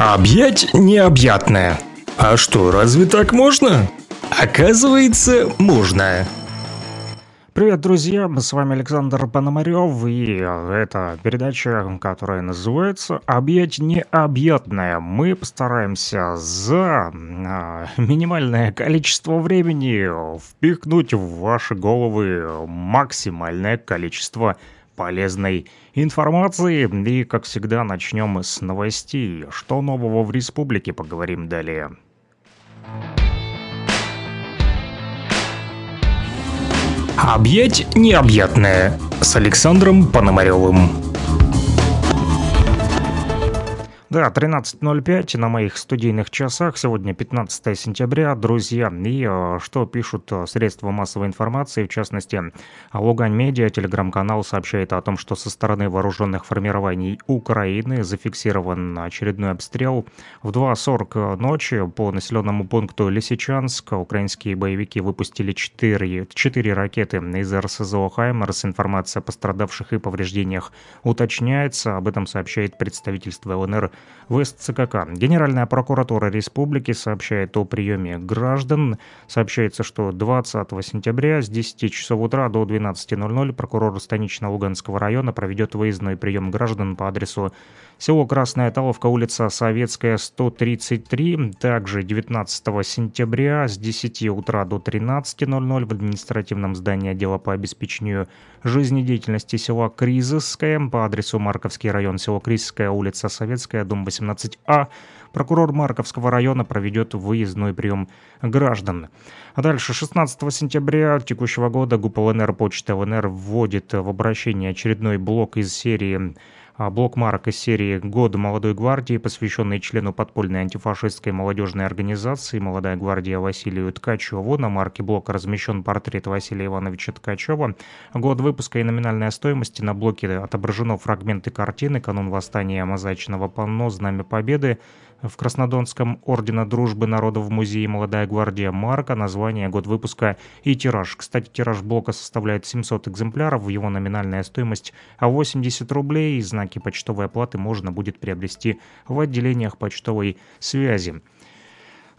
Объять необъятное. А что, разве так можно? Оказывается, можно. Привет, друзья! С вами Александр Пономарев, и это передача, которая называется «Объять необъятное». Мы постараемся за а, минимальное количество времени впихнуть в ваши головы максимальное количество полезной информации. И, как всегда, начнем с новостей. Что нового в республике, поговорим далее. Объять необъятное с Александром Пономаревым. Да, 13.05 на моих студийных часах. Сегодня 15 сентября, друзья. И э, что пишут э, средства массовой информации, в частности, Лугань Медиа, телеграм-канал сообщает о том, что со стороны вооруженных формирований Украины зафиксирован очередной обстрел. В 2.40 ночи по населенному пункту Лисичанск украинские боевики выпустили 4, 4 ракеты из РСЗО «Хаймерс». Информация о пострадавших и повреждениях уточняется. Об этом сообщает представительство ЛНР в СЦКК. Генеральная прокуратура республики сообщает о приеме граждан. Сообщается, что 20 сентября с 10 часов утра до 12.00 прокурор Станично-Луганского района проведет выездной прием граждан по адресу село Красная Таловка, улица Советская, 133. Также 19 сентября с 10 утра до 13.00 в административном здании отдела по обеспечению жизнедеятельности села Кризовская по адресу Марковский район, село Кризовская, улица Советская, дом 18А. Прокурор Марковского района проведет выездной прием граждан. А дальше, 16 сентября текущего года ГУП ЛНР Почта ЛНР вводит в обращение очередной блок из серии блок марок из серии «Год молодой гвардии», посвященный члену подпольной антифашистской молодежной организации «Молодая гвардия» Василию Ткачеву. На марке блока размещен портрет Василия Ивановича Ткачева. Год выпуска и номинальная стоимость. На блоке отображено фрагменты картины «Канун восстания мозаичного панно. Знамя Победы» в Краснодонском Ордена Дружбы Народов музее «Молодая гвардия» марка, название, год выпуска и тираж. Кстати, тираж блока составляет 700 экземпляров, его номинальная стоимость 80 рублей, и знаки почтовой оплаты можно будет приобрести в отделениях почтовой связи.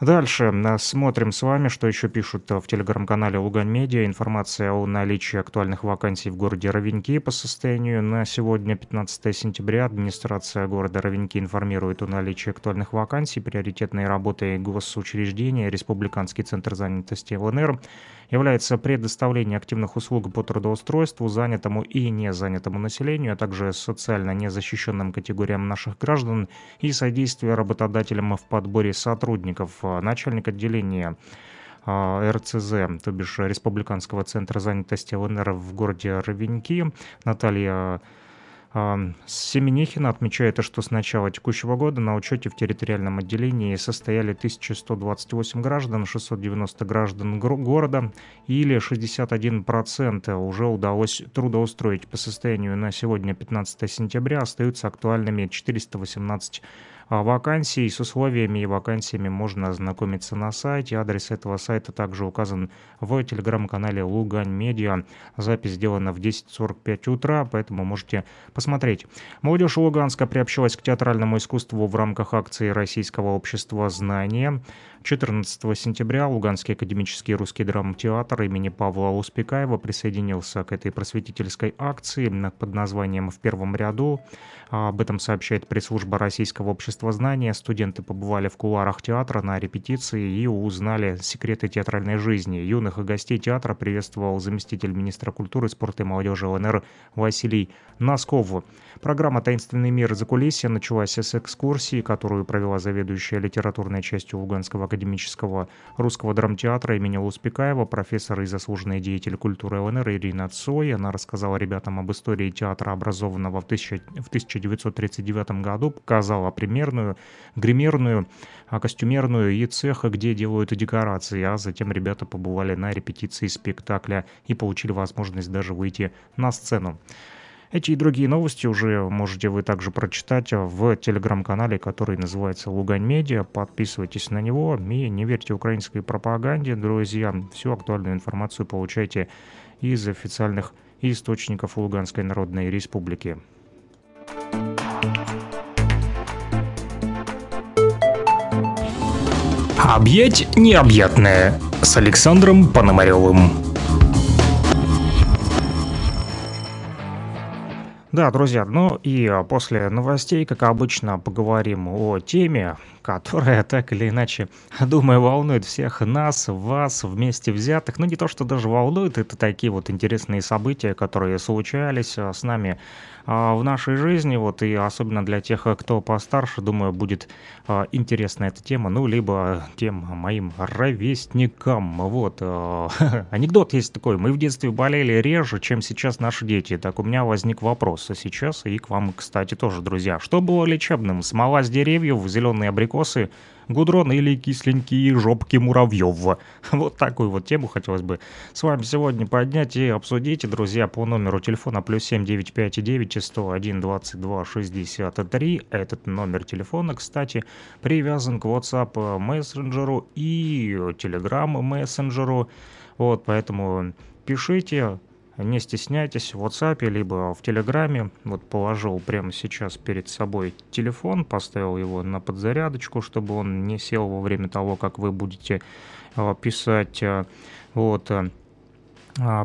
Дальше смотрим с вами, что еще пишут в телеграм-канале Лугань Медиа. Информация о наличии актуальных вакансий в городе Ровеньки по состоянию на сегодня, 15 сентября. Администрация города Ровеньки информирует о наличии актуальных вакансий, приоритетной работы госучреждения, Республиканский центр занятости ЛНР является предоставление активных услуг по трудоустройству занятому и незанятому населению, а также социально незащищенным категориям наших граждан и содействие работодателям в подборе сотрудников. Начальник отделения а, РЦЗ, то бишь Республиканского центра занятости ЛНР в городе Ровеньки, Наталья Семенихина отмечает, что с начала текущего года на учете в территориальном отделении состояли 1128 граждан, 690 граждан города или 61% уже удалось трудоустроить. По состоянию на сегодня 15 сентября остаются актуальными 418 а вакансий с условиями и вакансиями можно ознакомиться на сайте. Адрес этого сайта также указан в телеграм-канале Лугань Медиа. Запись сделана в 10.45 утра, поэтому можете посмотреть. Молодежь Луганска приобщилась к театральному искусству в рамках акции Российского общества знания. 14 сентября Луганский академический русский драмтеатр имени Павла Успекаева присоединился к этой просветительской акции под названием «В первом ряду». Об этом сообщает пресс-служба Российского общества знания. Студенты побывали в кулуарах театра на репетиции и узнали секреты театральной жизни. Юных и гостей театра приветствовал заместитель министра культуры, спорта и молодежи ЛНР Василий Носков. Программа «Таинственный мир за кулисья» началась с экскурсии, которую провела заведующая литературной частью Луганского академического русского драмтеатра имени Луспекаева, профессор и заслуженный деятель культуры ЛНР Ирина Цой. Она рассказала ребятам об истории театра, образованного в, 1939 году, показала примерную, гримерную, а, костюмерную и цеха, где делают декорации, а затем ребята побывали на репетиции спектакля и получили возможность даже выйти на сцену. Эти и другие новости уже можете вы также прочитать в телеграм-канале, который называется Лугань Медиа. Подписывайтесь на него и не верьте украинской пропаганде, друзья. Всю актуальную информацию получайте из официальных источников Луганской Народной Республики. Объять необъятное с Александром Пономаревым. Да, друзья, ну и а, после новостей, как обычно, поговорим о теме, которая так или иначе, думаю, волнует всех нас, вас, вместе взятых. Ну не то, что даже волнует, это такие вот интересные события, которые случались а, с нами в нашей жизни, вот, и особенно для тех, кто постарше, думаю, будет а, интересна эта тема, ну, либо тем моим ровесникам, вот. А, анекдот есть такой, мы в детстве болели реже, чем сейчас наши дети, так у меня возник вопрос сейчас и к вам, кстати, тоже, друзья. Что было лечебным? Смола с деревьев, зеленые абрикосы – гудрон или кисленькие жопки муравьев. Вот такую вот тему хотелось бы с вами сегодня поднять и обсудить, друзья, по номеру телефона плюс 7959 101 22 63. Этот номер телефона, кстати, привязан к WhatsApp мессенджеру и Telegram мессенджеру. Вот, поэтому пишите, не стесняйтесь в WhatsApp, либо в Телеграме. Вот положил прямо сейчас перед собой телефон, поставил его на подзарядочку, чтобы он не сел во время того, как вы будете э, писать. Э, вот, э,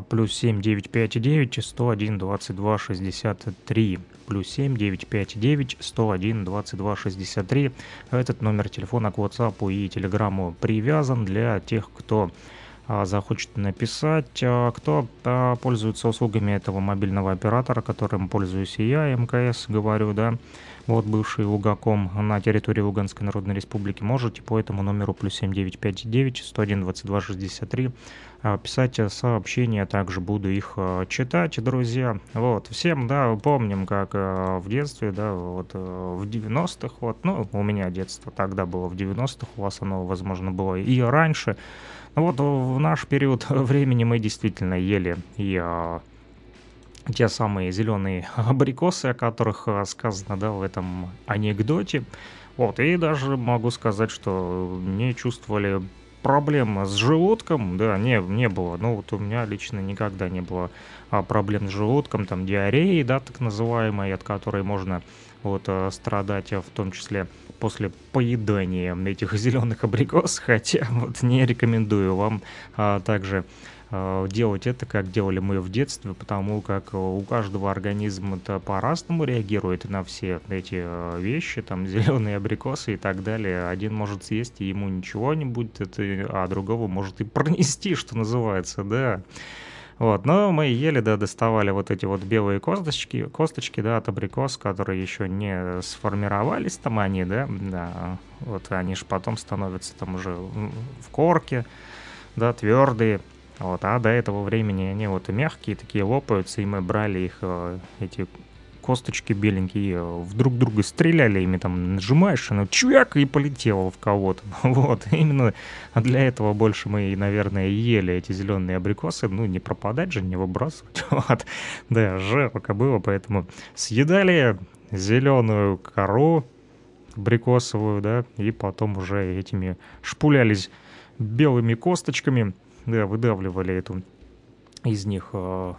плюс 7 959 101 22 63 плюс 7 959 101 22 63 этот номер телефона к WhatsApp и Телеграму привязан для тех, кто а, захочет написать, а, кто а, пользуется услугами этого мобильного оператора, которым пользуюсь и я, МКС, говорю, да, вот бывший Лугаком на территории Луганской Народной Республики, можете по этому номеру плюс 7959 101 22 63 писать сообщения, также буду их читать, друзья. Вот, всем, да, помним, как в детстве, да, вот в 90-х, вот, ну, у меня детство тогда было в 90-х, у вас оно, возможно, было и раньше, вот в наш период времени мы действительно ели и а, те самые зеленые абрикосы, о которых а, сказано да, в этом анекдоте. Вот, и даже могу сказать, что не чувствовали проблем с желудком, да, не, не было. Ну, вот у меня лично никогда не было а, проблем с желудком, там, диареи, да, так называемой, от которой можно вот а, страдать, в том числе после поедания этих зеленых абрикос, хотя вот не рекомендую вам а, также а, делать это, как делали мы в детстве, потому как у каждого организма это по-разному реагирует на все эти вещи, там зеленые абрикосы и так далее. Один может съесть, и ему ничего не будет, это, а другого может и пронести, что называется, да. Вот, но мы ели, да, доставали вот эти вот белые косточки, косточки, да, от абрикос, которые еще не сформировались там они, да, да, вот они же потом становятся там уже в корке, да, твердые, вот, а до этого времени они вот и мягкие такие лопаются, и мы брали их, э, эти косточки беленькие в друг друга стреляли, ими там нажимаешь, оно чуяк и полетело в кого-то. Вот, именно для этого больше мы, наверное, ели эти зеленые абрикосы, ну, не пропадать же, не выбрасывать, вот. Да, жалко было, поэтому съедали зеленую кору абрикосовую, да, и потом уже этими шпулялись белыми косточками, да, выдавливали эту из них э,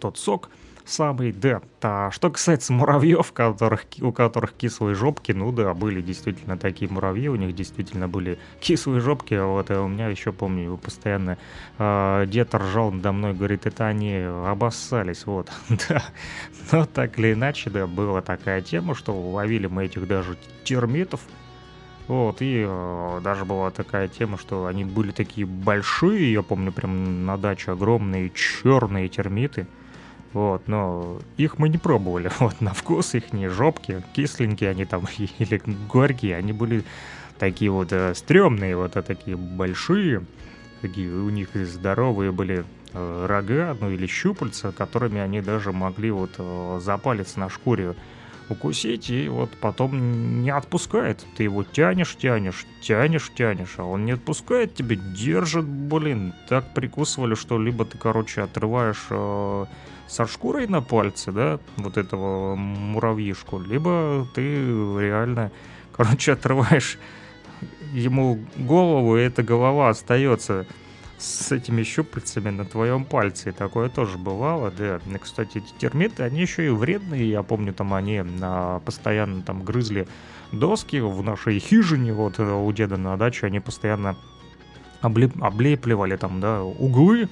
тот сок, самый, да. А что касается муравьев, которых, у которых кислые жопки, ну да, были действительно такие муравьи, у них действительно были кислые жопки, а вот а у меня еще, помню, постоянно э, дед ржал надо мной, говорит, это они обоссались, вот, да. Но так или иначе, да, была такая тема, что ловили мы этих даже термитов, вот, и э, даже была такая тема, что они были такие большие, я помню, прям на даче огромные черные термиты. Вот, но их мы не пробовали. Вот, на вкус их не жопки, кисленькие они там или горькие, они были такие вот э, стрёмные, вот а такие большие, такие у них здоровые были э, рога, ну или щупальца, которыми они даже могли вот э, за палец на шкуре укусить, и вот потом не отпускает. Ты его тянешь, тянешь, тянешь, тянешь, а он не отпускает тебя, держит, блин. Так прикусывали, что либо ты, короче, отрываешь э, со шкурой на пальце, да, вот этого муравьишку, либо ты реально, короче, отрываешь ему голову, и эта голова остается с этими щупальцами на твоем пальце. Такое тоже бывало, да. Кстати, эти термиты, они еще и вредные. Я помню, там они постоянно там грызли доски в нашей хижине, вот э, у деда на даче, они постоянно облеп, облепливали там, да, углы,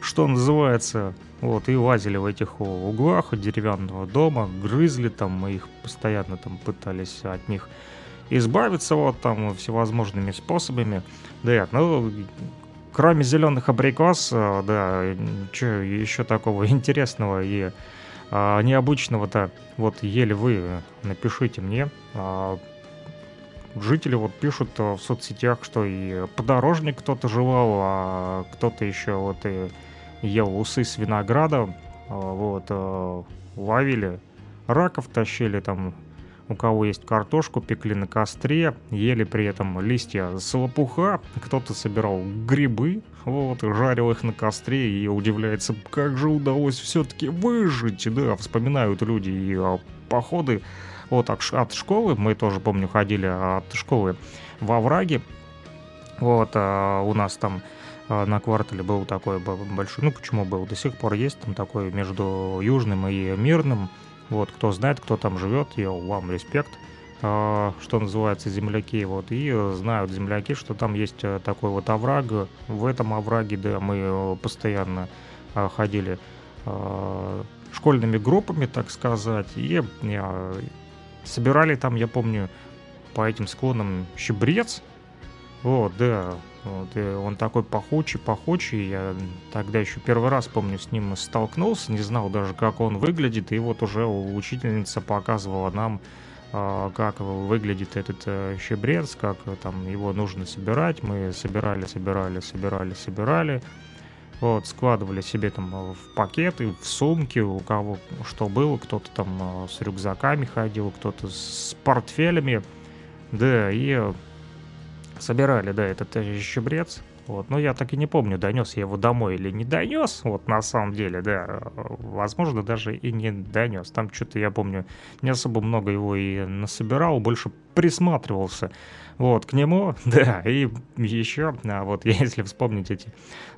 что называется, вот, и лазили в этих углах деревянного дома, грызли там, мы их постоянно там пытались от них избавиться вот там всевозможными способами. Да, ну, кроме зеленых абрикос, э, да, что еще такого интересного и а, необычного-то, вот еле вы напишите мне. А, жители вот пишут э, в соцсетях, что и подорожник кто-то жевал, а кто-то еще вот и ел усы с виноградом, а, вот, э, ловили раков, тащили там у кого есть картошку, пекли на костре, ели при этом листья с лопуха, кто-то собирал грибы, вот, жарил их на костре и удивляется, как же удалось все-таки выжить, да, вспоминают люди и а, походы. Вот от, от школы, мы тоже, помню, ходили от школы во враге, вот, а, у нас там а, на квартале был такой большой, ну почему был, до сих пор есть там такой между Южным и Мирным, вот, кто знает, кто там живет, я вам респект, а, что называется, земляки. Вот, и знают земляки, что там есть э, такой вот овраг. В этом овраге, да, мы постоянно а, ходили а, школьными группами, так сказать, и собирали там, я помню, по этим склонам щебрец. Вот, да, вот, и он такой пахучий, пахучий. Я тогда еще первый раз, помню, с ним столкнулся, не знал даже, как он выглядит. И вот уже учительница показывала нам, а, как выглядит этот э, щебрец, как там его нужно собирать. Мы собирали, собирали, собирали, собирали. Вот, складывали себе там в пакеты, в сумки, у кого что было. Кто-то там э, с рюкзаками ходил, кто-то с портфелями. Да, и собирали, да, этот щебрец. Вот, но я так и не помню, донес я его домой или не донес. Вот на самом деле, да, возможно, даже и не донес. Там что-то, я помню, не особо много его и насобирал, больше присматривался вот, к нему, да, и еще, а вот если вспомнить эти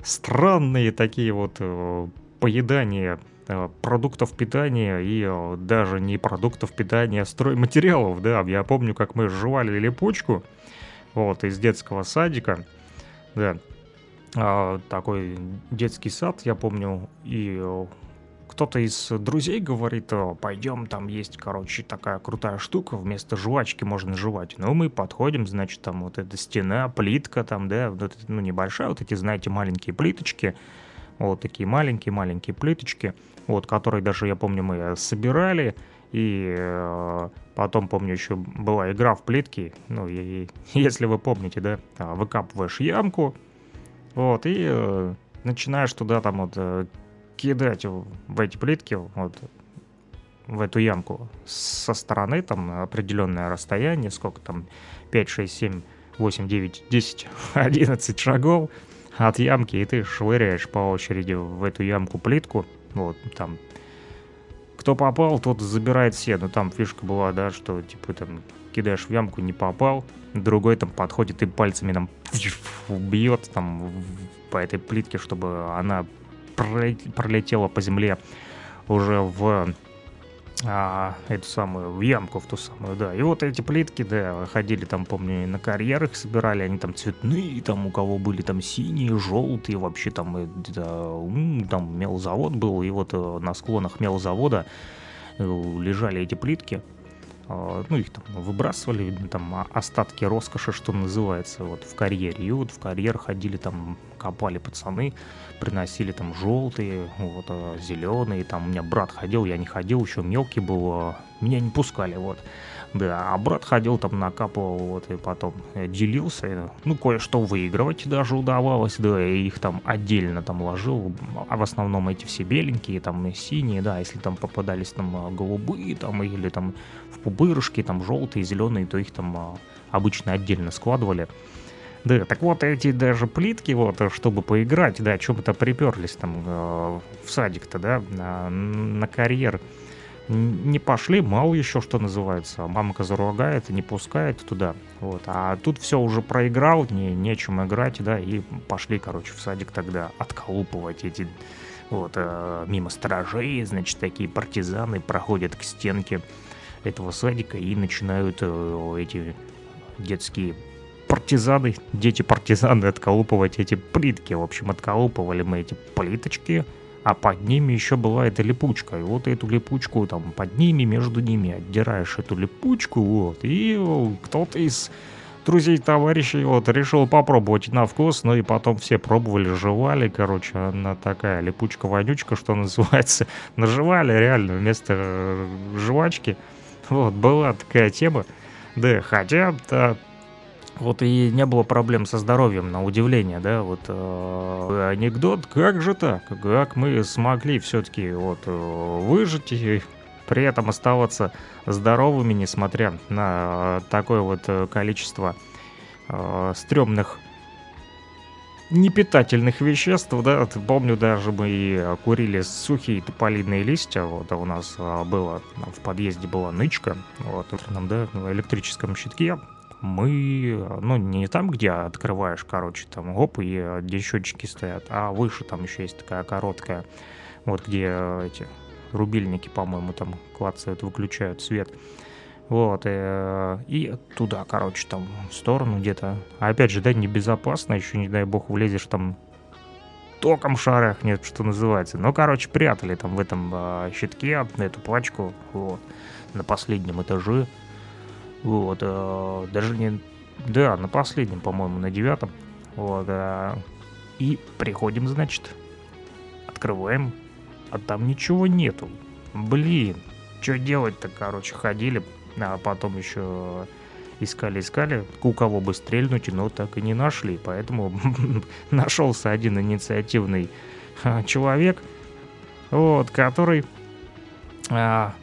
странные такие вот э, поедания э, продуктов питания и э, даже не продуктов питания, а стройматериалов, да, я помню, как мы жевали липучку, вот, из детского садика, да, а, такой детский сад, я помню, и кто-то из друзей говорит, пойдем, там есть, короче, такая крутая штука, вместо жвачки можно жевать. Ну, мы подходим, значит, там вот эта стена, плитка там, да, вот, ну, небольшая, вот эти, знаете, маленькие плиточки, вот такие маленькие-маленькие плиточки, вот, которые даже, я помню, мы собирали, и э, потом, помню, еще была игра в плитки. Ну, и, если вы помните, да, а, выкапываешь ямку, вот, и э, начинаешь туда там вот э, кидать в эти плитки, вот, в эту ямку со стороны, там определенное расстояние, сколько там, 5, 6, 7, 8, 9, 10, 11 шагов от ямки, и ты швыряешь по очереди в эту ямку плитку, вот, там кто попал, тот забирает все. Но там фишка была, да, что типа там кидаешь в ямку, не попал, другой там подходит и пальцами там бьет там по этой плитке, чтобы она пролетела по земле уже в а, эту самую, в ямку, в ту самую, да. И вот эти плитки, да, ходили там, помню, на карьерах собирали, они там цветные, там у кого были там синие, желтые, вообще там, да, там мелзавод был, и вот э, на склонах мелзавода э, лежали эти плитки, а, ну, их там выбрасывали, там остатки роскоши, что называется, вот в карьере. И вот в карьер ходили там, копали пацаны, приносили там желтые, вот, а, зеленые, там у меня брат ходил, я не ходил, еще мелкий был, а, меня не пускали, вот. Да, а брат ходил там накапывал, вот, и потом э, делился, ну, кое-что выигрывать даже удавалось, да, и их там отдельно там ложил, а в основном эти все беленькие, там, синие, да, если там попадались там голубые, там, или там в пупырышки, там, желтые, зеленые, то их там обычно отдельно складывали. Да, так вот эти даже плитки, вот, чтобы поиграть, да, чем-то приперлись там э, в садик-то, да, на, на карьер. не пошли, мало еще что называется. Мамка заругает и не пускает туда. Вот. А тут все уже проиграл, не, нечем играть, да, и пошли, короче, в садик тогда отколупывать эти вот, э, мимо сторожей, значит, такие партизаны проходят к стенке этого садика и начинают э, эти детские партизаны, дети-партизаны отколупывать эти плитки. В общем, отколупывали мы эти плиточки, а под ними еще была эта липучка. И вот эту липучку там под ними, между ними отдираешь эту липучку, вот, и кто-то из друзей, товарищей, вот, решил попробовать на вкус, ну и потом все пробовали, жевали, короче, она такая липучка-вонючка, что называется, наживали реально вместо э, жвачки, вот, была такая тема, да, хотя, да, вот и не было проблем со здоровьем, на удивление, да, вот э, анекдот, как же так, как мы смогли все-таки вот э, выжить и при этом оставаться здоровыми, несмотря на такое вот э, количество э, стрёмных непитательных веществ, да, помню даже мы и курили сухие тополиные листья, вот, а у нас э, было, в подъезде была нычка, вот, нам, да, электрическом щитке, мы, ну, не там, где открываешь, короче, там, оп, и э, где счетчики стоят, а выше там еще есть такая короткая, вот где э, эти рубильники, по-моему, там клацают, выключают свет. Вот, и, э, и туда, короче, там, в сторону где-то. А опять же, да, небезопасно, еще, не дай бог, влезешь там током шарах, нет, что называется. Ну, короче, прятали там в этом э, щитке эту пачку, вот, на последнем этаже. Вот, э, даже не... Да, на последнем, по-моему, на девятом. Вот, э, и приходим, значит, открываем, а там ничего нету. Блин, что делать-то, короче, ходили, а потом еще искали-искали, у кого бы стрельнуть, но так и не нашли. Поэтому нашелся один инициативный а, человек, вот, который а,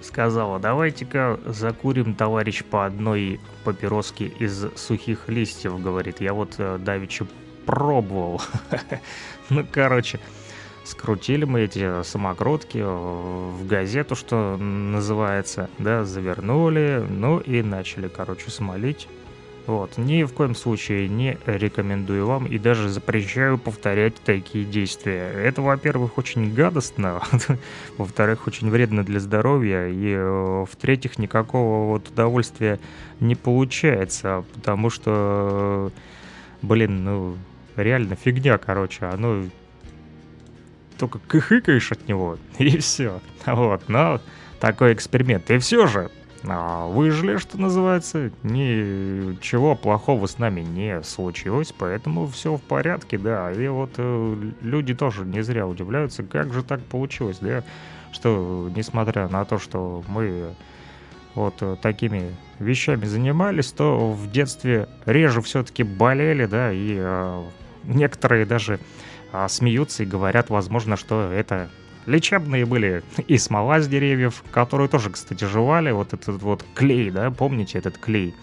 сказала, давайте-ка закурим, товарищ, по одной папироске из сухих листьев, говорит. Я вот э, давеча пробовал. ну, короче, скрутили мы эти самокрутки в газету, что называется, да, завернули, ну и начали, короче, смолить вот, ни в коем случае не рекомендую вам и даже запрещаю повторять такие действия. Это, во-первых, очень гадостно, во-вторых, очень вредно для здоровья, и э, в-третьих, никакого вот удовольствия не получается, потому что, блин, ну, реально фигня, короче, оно только кыхыкаешь от него, и все. Вот, но такой эксперимент. И все же, выжили, что называется. Ничего плохого с нами не случилось, поэтому все в порядке, да. И вот э, люди тоже не зря удивляются, как же так получилось, да, что несмотря на то, что мы вот э, такими вещами занимались, то в детстве реже все-таки болели, да, и э, некоторые даже э, смеются и говорят, возможно, что это Лечебные были и смола с деревьев, которые тоже, кстати, жевали. Вот этот вот клей, да, помните этот клей?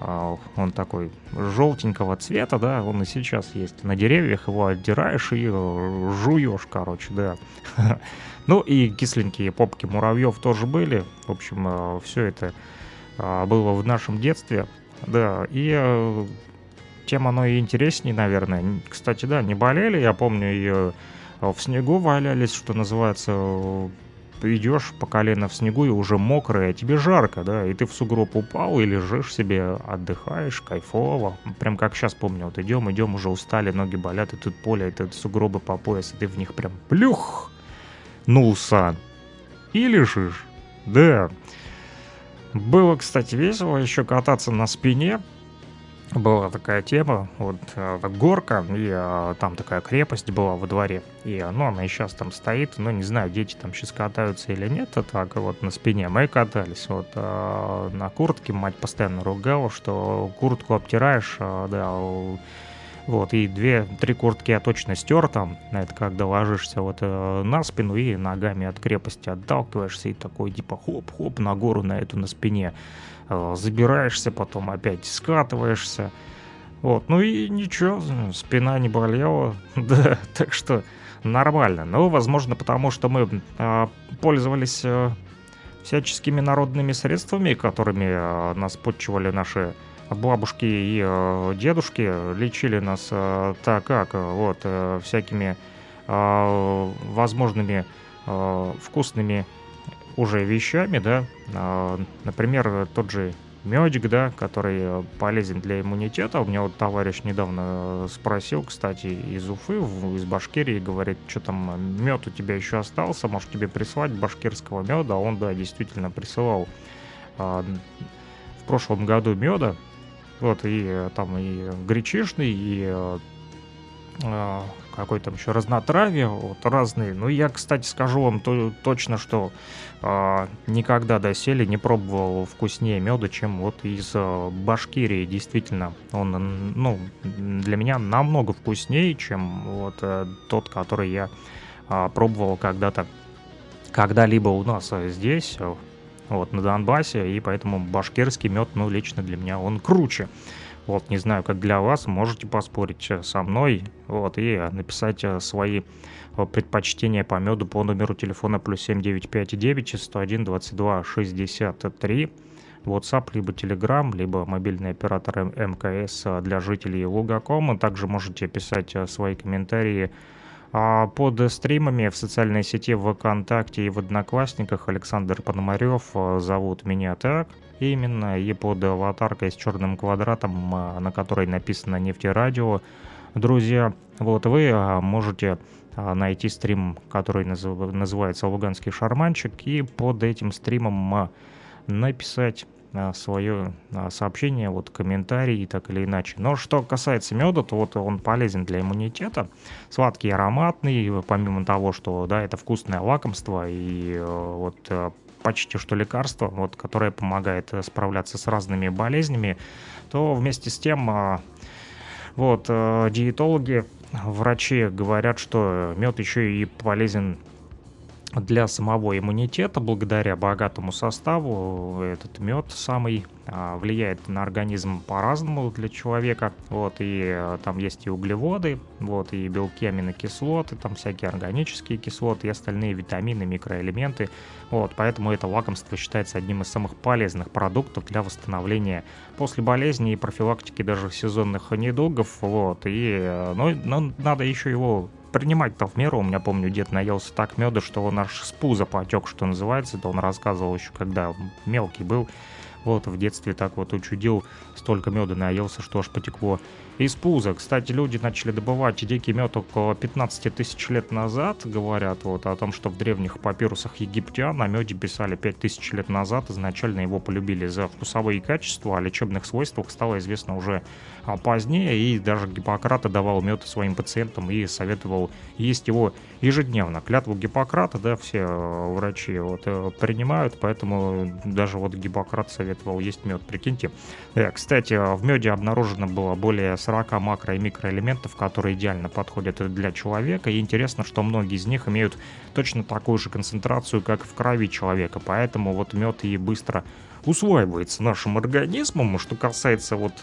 А, он такой желтенького цвета, да, он и сейчас есть. На деревьях его отдираешь и жуешь, короче, да. Ну и кисленькие попки муравьев тоже были. В общем, а, все это а, было в нашем детстве. Да, и э, тем оно и интереснее, наверное. Кстати, да, не болели, я помню, а в снегу валялись, что называется, идешь по колено в снегу и уже мокрый, а тебе жарко, да, и ты в сугроб упал и лежишь себе, отдыхаешь, кайфово. Прям как сейчас помню, вот идем, идем, уже устали, ноги болят, и тут поле, это сугробы по пояс, и ты в них прям плюх, нулся, и лежишь, да. Было, кстати, весело еще кататься на спине, была такая тема, вот э, горка, и а, там такая крепость была во дворе, и ну, она сейчас там стоит, ну, не знаю, дети там сейчас катаются или нет, а так вот на спине мы катались, вот а, на куртке мать постоянно ругала, что куртку обтираешь, а, да, вот, и две-три куртки я точно стер там, это когда ложишься вот э, на спину и ногами от крепости отталкиваешься, и такой типа хоп-хоп на гору на эту на спине, Э, забираешься, потом опять скатываешься. Вот, ну и ничего, спина не болела, да, так что нормально. Ну, возможно, потому что мы э, пользовались э, всяческими народными средствами, которыми нас подчивали наши бабушки и э, дедушки лечили нас э, так как, вот, э, всякими э, возможными э, вкусными уже вещами, да, э, например, тот же медик, да, который полезен для иммунитета. У меня вот товарищ недавно спросил, кстати, из Уфы, из Башкирии, говорит, что там мед у тебя еще остался, может тебе прислать башкирского меда. Он, да, действительно присылал э, в прошлом году меда, вот, и э, там и гречишный, и э, э, какой там еще разнотравие, вот разные. Ну, я, кстати, скажу вам то, точно, что э, никогда доселе не пробовал вкуснее меда, чем вот из э, Башкирии. Действительно, он, ну, для меня намного вкуснее, чем вот э, тот, который я э, пробовал когда-то, когда-либо у нас здесь, вот, на Донбассе, и поэтому башкирский мед, ну, лично для меня он круче. Вот, не знаю, как для вас, можете поспорить э, со мной, вот, и написать э, свои э, предпочтения по меду по номеру телефона плюс 7959 101 22 63 WhatsApp, либо Telegram, либо мобильный оператор МКС для жителей Лугакома. Также можете писать свои комментарии а под стримами в социальной сети ВКонтакте и в Одноклассниках Александр Пономарев э, зовут меня так именно, и под аватаркой с черным квадратом, э, на которой написано «Нефтерадио». Друзья, вот вы э, можете найти стрим, который называется «Луганский шарманчик», и под этим стримом написать свое сообщение, вот комментарий так или иначе. Но что касается меда, то вот он полезен для иммунитета, сладкий, ароматный, помимо того, что да, это вкусное лакомство и э, вот э, почти что лекарство, вот, которое помогает э, справляться с разными болезнями, то вместе с тем вот диетологи, врачи говорят, что мед еще и полезен для самого иммунитета, благодаря богатому составу, этот мед самый а, влияет на организм по-разному для человека. Вот, и а, там есть и углеводы, вот, и белки, аминокислоты, там всякие органические кислоты и остальные витамины, микроэлементы. Вот, поэтому это лакомство считается одним из самых полезных продуктов для восстановления после болезни и профилактики даже сезонных недугов. Вот, и, но, но надо еще его принимать-то в меру. У меня, помню, дед наелся так меда, что он аж с пуза потек, что называется. Это он рассказывал еще, когда мелкий был. Вот в детстве так вот учудил, столько меда наелся, что аж потекло из пуза. Кстати, люди начали добывать дикий мед около 15 тысяч лет назад, говорят вот о том, что в древних папирусах египтян о меде писали 5 тысяч лет назад. Изначально его полюбили за вкусовые качества, о лечебных свойствах стало известно уже а, позднее, и даже Гиппократ давал мед своим пациентам и советовал есть его ежедневно. Клятву Гиппократа, да, все э, врачи вот э, принимают, поэтому даже вот Гиппократ советовал есть мед, прикиньте. Э, кстати, в меде обнаружено было более 40 макро- и микроэлементов, которые идеально подходят для человека. И интересно, что многие из них имеют точно такую же концентрацию, как в крови человека. Поэтому вот мед и быстро усваивается нашим организмом. Что касается вот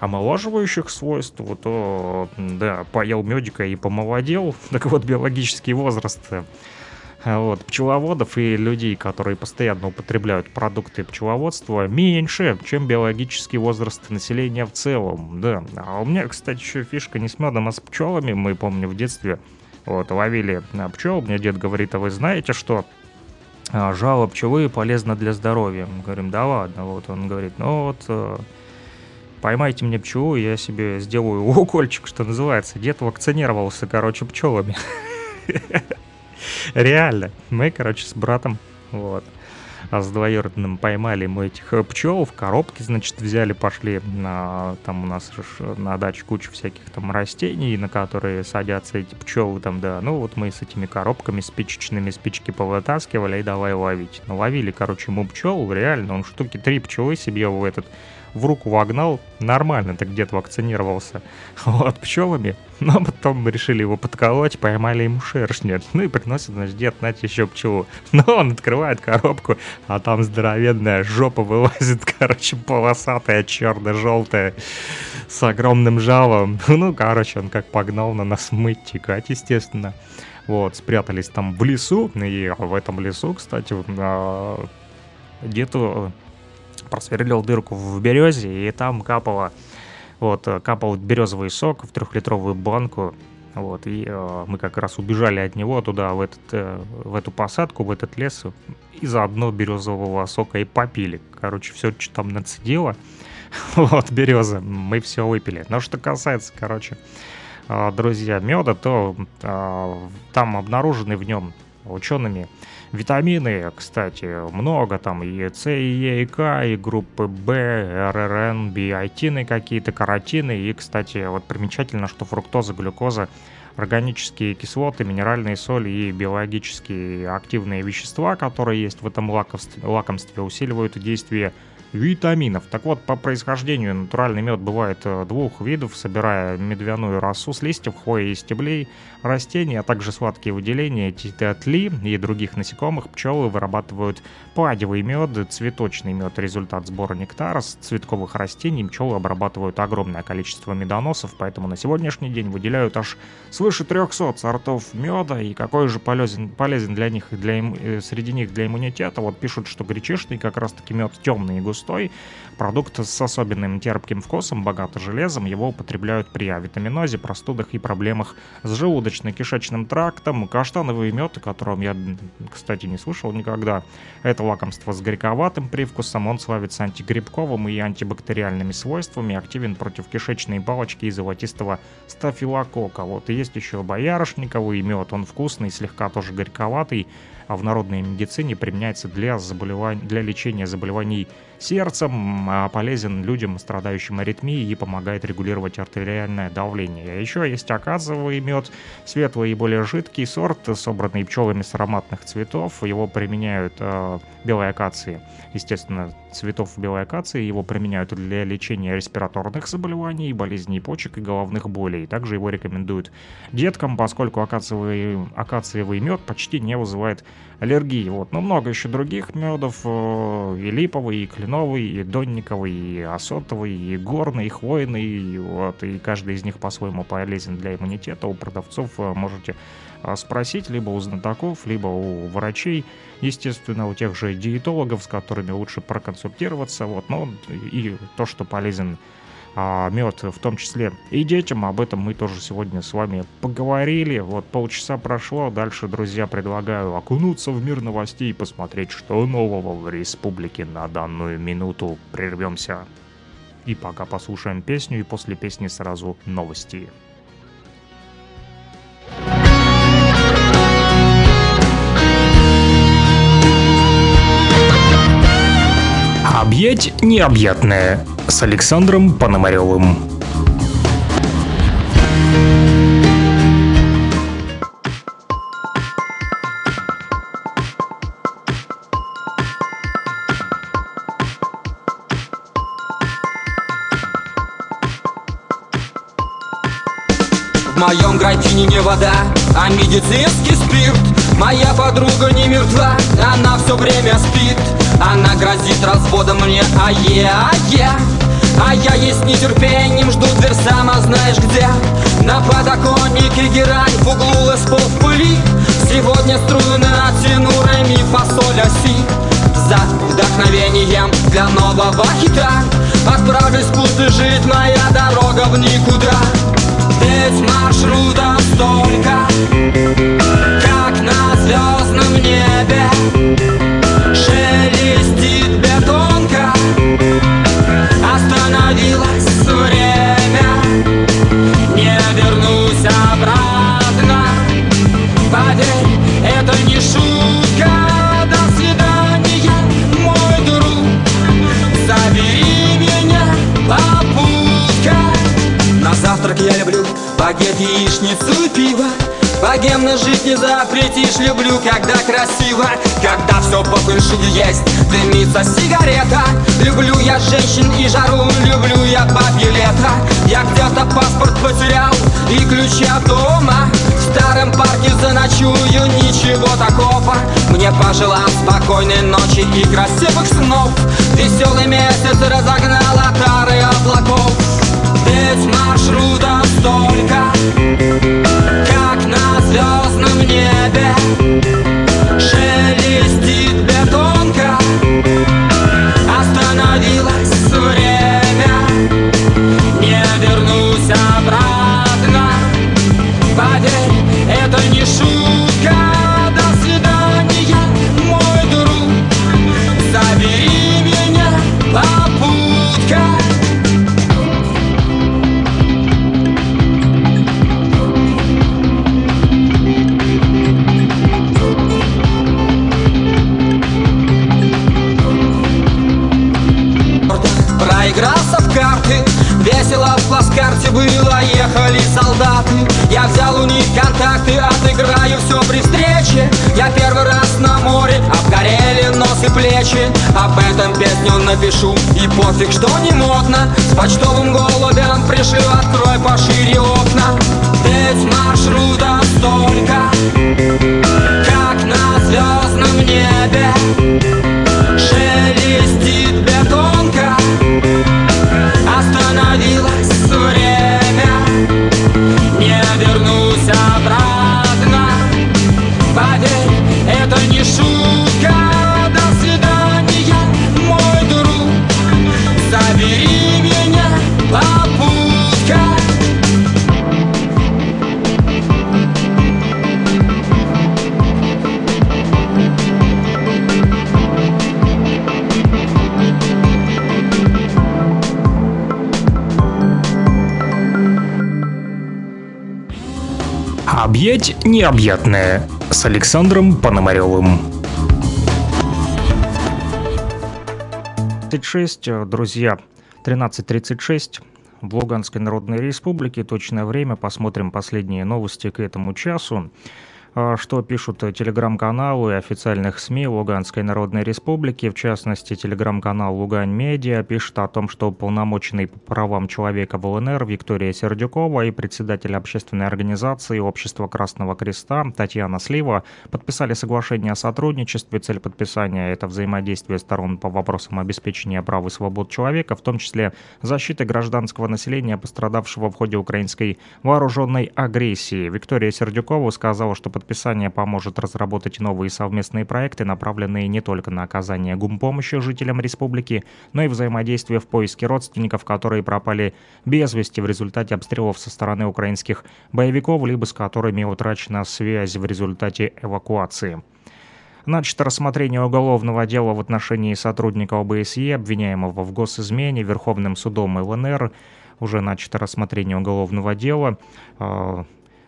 омолаживающих свойств, вот, то, да, поел медика и помолодел. Так вот, биологический возраст вот, пчеловодов и людей, которые постоянно употребляют продукты пчеловодства, меньше, чем биологический возраст населения в целом, да. А у меня, кстати, еще фишка не с медом, а с пчелами, мы, помню, в детстве вот, ловили пчел, мне дед говорит, а вы знаете, что а, жало пчелы полезно для здоровья? Мы говорим, да ладно, вот он говорит, ну вот э, поймайте мне пчелу, я себе сделаю укольчик, что называется. Дед вакцинировался, короче, пчелами. Реально. Мы, короче, с братом, вот, а с двоюродным поймали мы этих э, пчел в коробке, значит, взяли, пошли на, там у нас на даче куча всяких там растений, на которые садятся эти пчелы там, да, ну вот мы с этими коробками спичечными спички повытаскивали и давай ловить. Ну, ловили, короче, мы пчел, реально, он штуки три пчелы себе в этот в руку вогнал, нормально так дед вакцинировался вот, пчелами, но потом мы решили его подколоть, поймали ему шершня, ну и приносит, значит, дед, знаете, еще пчелу. Но он открывает коробку, а там здоровенная жопа вылазит, короче, полосатая, черно-желтая, с огромным жалом. Ну, короче, он как погнал на нас мыть, текать, естественно. Вот, спрятались там в лесу, и в этом лесу, кстати, а, дед э, просверлил дырку в березе, и там капало, вот, э, капал березовый сок в трехлитровую банку, вот, и э, мы как раз убежали от него туда, в, этот, э, в эту посадку, в этот лес, и заодно березового сока и попили. Короче, все, что там нацедило, вот, береза, мы все выпили. Но что касается, короче, э, друзья, меда, то э, там обнаружены в нем учеными витамины, кстати, много там и С, и Е, и К, и группы В, РРН, биотины какие-то, каротины. И, кстати, вот примечательно, что фруктоза, глюкоза, органические кислоты, минеральные соли и биологические активные вещества, которые есть в этом лакомстве, лакомстве усиливают действие витаминов. Так вот, по происхождению натуральный мед бывает э, двух видов, собирая медвяную росу с листьев, хвои и стеблей растений, а также сладкие выделения тетли и других насекомых, пчелы вырабатывают падевый мед, цветочный мед, результат сбора нектара с цветковых растений. Пчелы обрабатывают огромное количество медоносов, поэтому на сегодняшний день выделяют аж свыше 300 сортов меда, и какой же полезен, полезен для них, для, э, среди них для иммунитета. Вот пишут, что гречишный как раз-таки мед темный и густой. Продукт с особенным терпким вкусом, богато железом, его употребляют при авитаминозе, простудах и проблемах с желудочно-кишечным трактом. Каштановый мед, о котором я, кстати, не слышал никогда, это лакомство с горьковатым привкусом, он славится антигрибковым и антибактериальными свойствами, активен против кишечной палочки и золотистого стафилокока. Вот и есть еще боярышниковый мед, он вкусный, слегка тоже горьковатый, а в народной медицине применяется для, заболеваний, для лечения заболеваний сердцем, а полезен людям, страдающим аритмией и помогает регулировать артериальное давление. А еще есть акациовый мед, светлый и более жидкий сорт, собранный пчелами с ароматных цветов. Его применяют э, белой акации. Естественно, цветов белой акации его применяют для лечения респираторных заболеваний, болезней почек и головных болей. Также его рекомендуют деткам, поскольку акациевый, акациевый мед почти не вызывает аллергии. Вот. Но много еще других медов, э, и липовый, и кленовый, и донниковый, и осотовый, и горный, и хвойный. И, вот, и каждый из них по-своему полезен для иммунитета. У продавцов э, можете э, спросить либо у знатоков, либо у врачей, естественно, у тех же диетологов, с которыми лучше проконсультироваться. Вот, но и то, что полезен а, мед в том числе и детям. Об этом мы тоже сегодня с вами поговорили. Вот полчаса прошло. Дальше, друзья, предлагаю окунуться в мир новостей и посмотреть, что нового в республике на данную минуту. Прервемся. И пока послушаем песню, и после песни сразу новости. Объять необъятное с Александром Пономаревым. В моем графине не вода, а медицинский спирт Моя подруга не мертва, она все время спит Она грозит разводом мне, а я, а я а я с нетерпением жду дверь сама знаешь где. На подоконнике герань, в углу леспол в пыли. Сегодня струны натяну рэми фасоль оси. За вдохновением для нового хита Отправлюсь в жить, моя дорога в никуда. Ведь маршрута столько Как на звездном небе багет, яичницу и пиво Богемно жить не запретишь, люблю, когда красиво. Когда все по фэншую есть, дымится сигарета. Люблю я женщин и жару, люблю я бабье лето Я где-то паспорт потерял и ключи от дома. В старом парке заночую, ничего такого. Мне пожелал спокойной ночи и красивых снов. Веселый месяц разогнал необъятное с Александром Пономаревым. 36, э, друзья, 13.36 в Луганской Народной Республике. Точное время. Посмотрим последние новости к этому часу. А, Что пишут телеграм-каналы официальных СМИ Луганской Народной Республики, в частности, телеграм-канал Лугань Медиа пишет о том, что полномоченный по правам человека в ЛНР Виктория Сердюкова и председатель общественной организации Общества Красного Креста Татьяна Слива подписали соглашение о сотрудничестве. Цель подписания – это взаимодействие сторон по вопросам обеспечения прав и свобод человека, в том числе защиты гражданского населения, пострадавшего в ходе украинской вооруженной агрессии. Виктория Сердюкова сказала, что подписание поможет разработать новые совместные проекты, направленные не только на оказание гумпомощи жителям республики, но и взаимодействие в поиске родственников, которые пропали без вести в результате обстрелов со стороны украинских боевиков, либо с которыми утрачена связь в результате эвакуации. Начато рассмотрение уголовного дела в отношении сотрудника ОБСЕ, обвиняемого в госизмене Верховным судом ЛНР. Уже начато рассмотрение уголовного дела.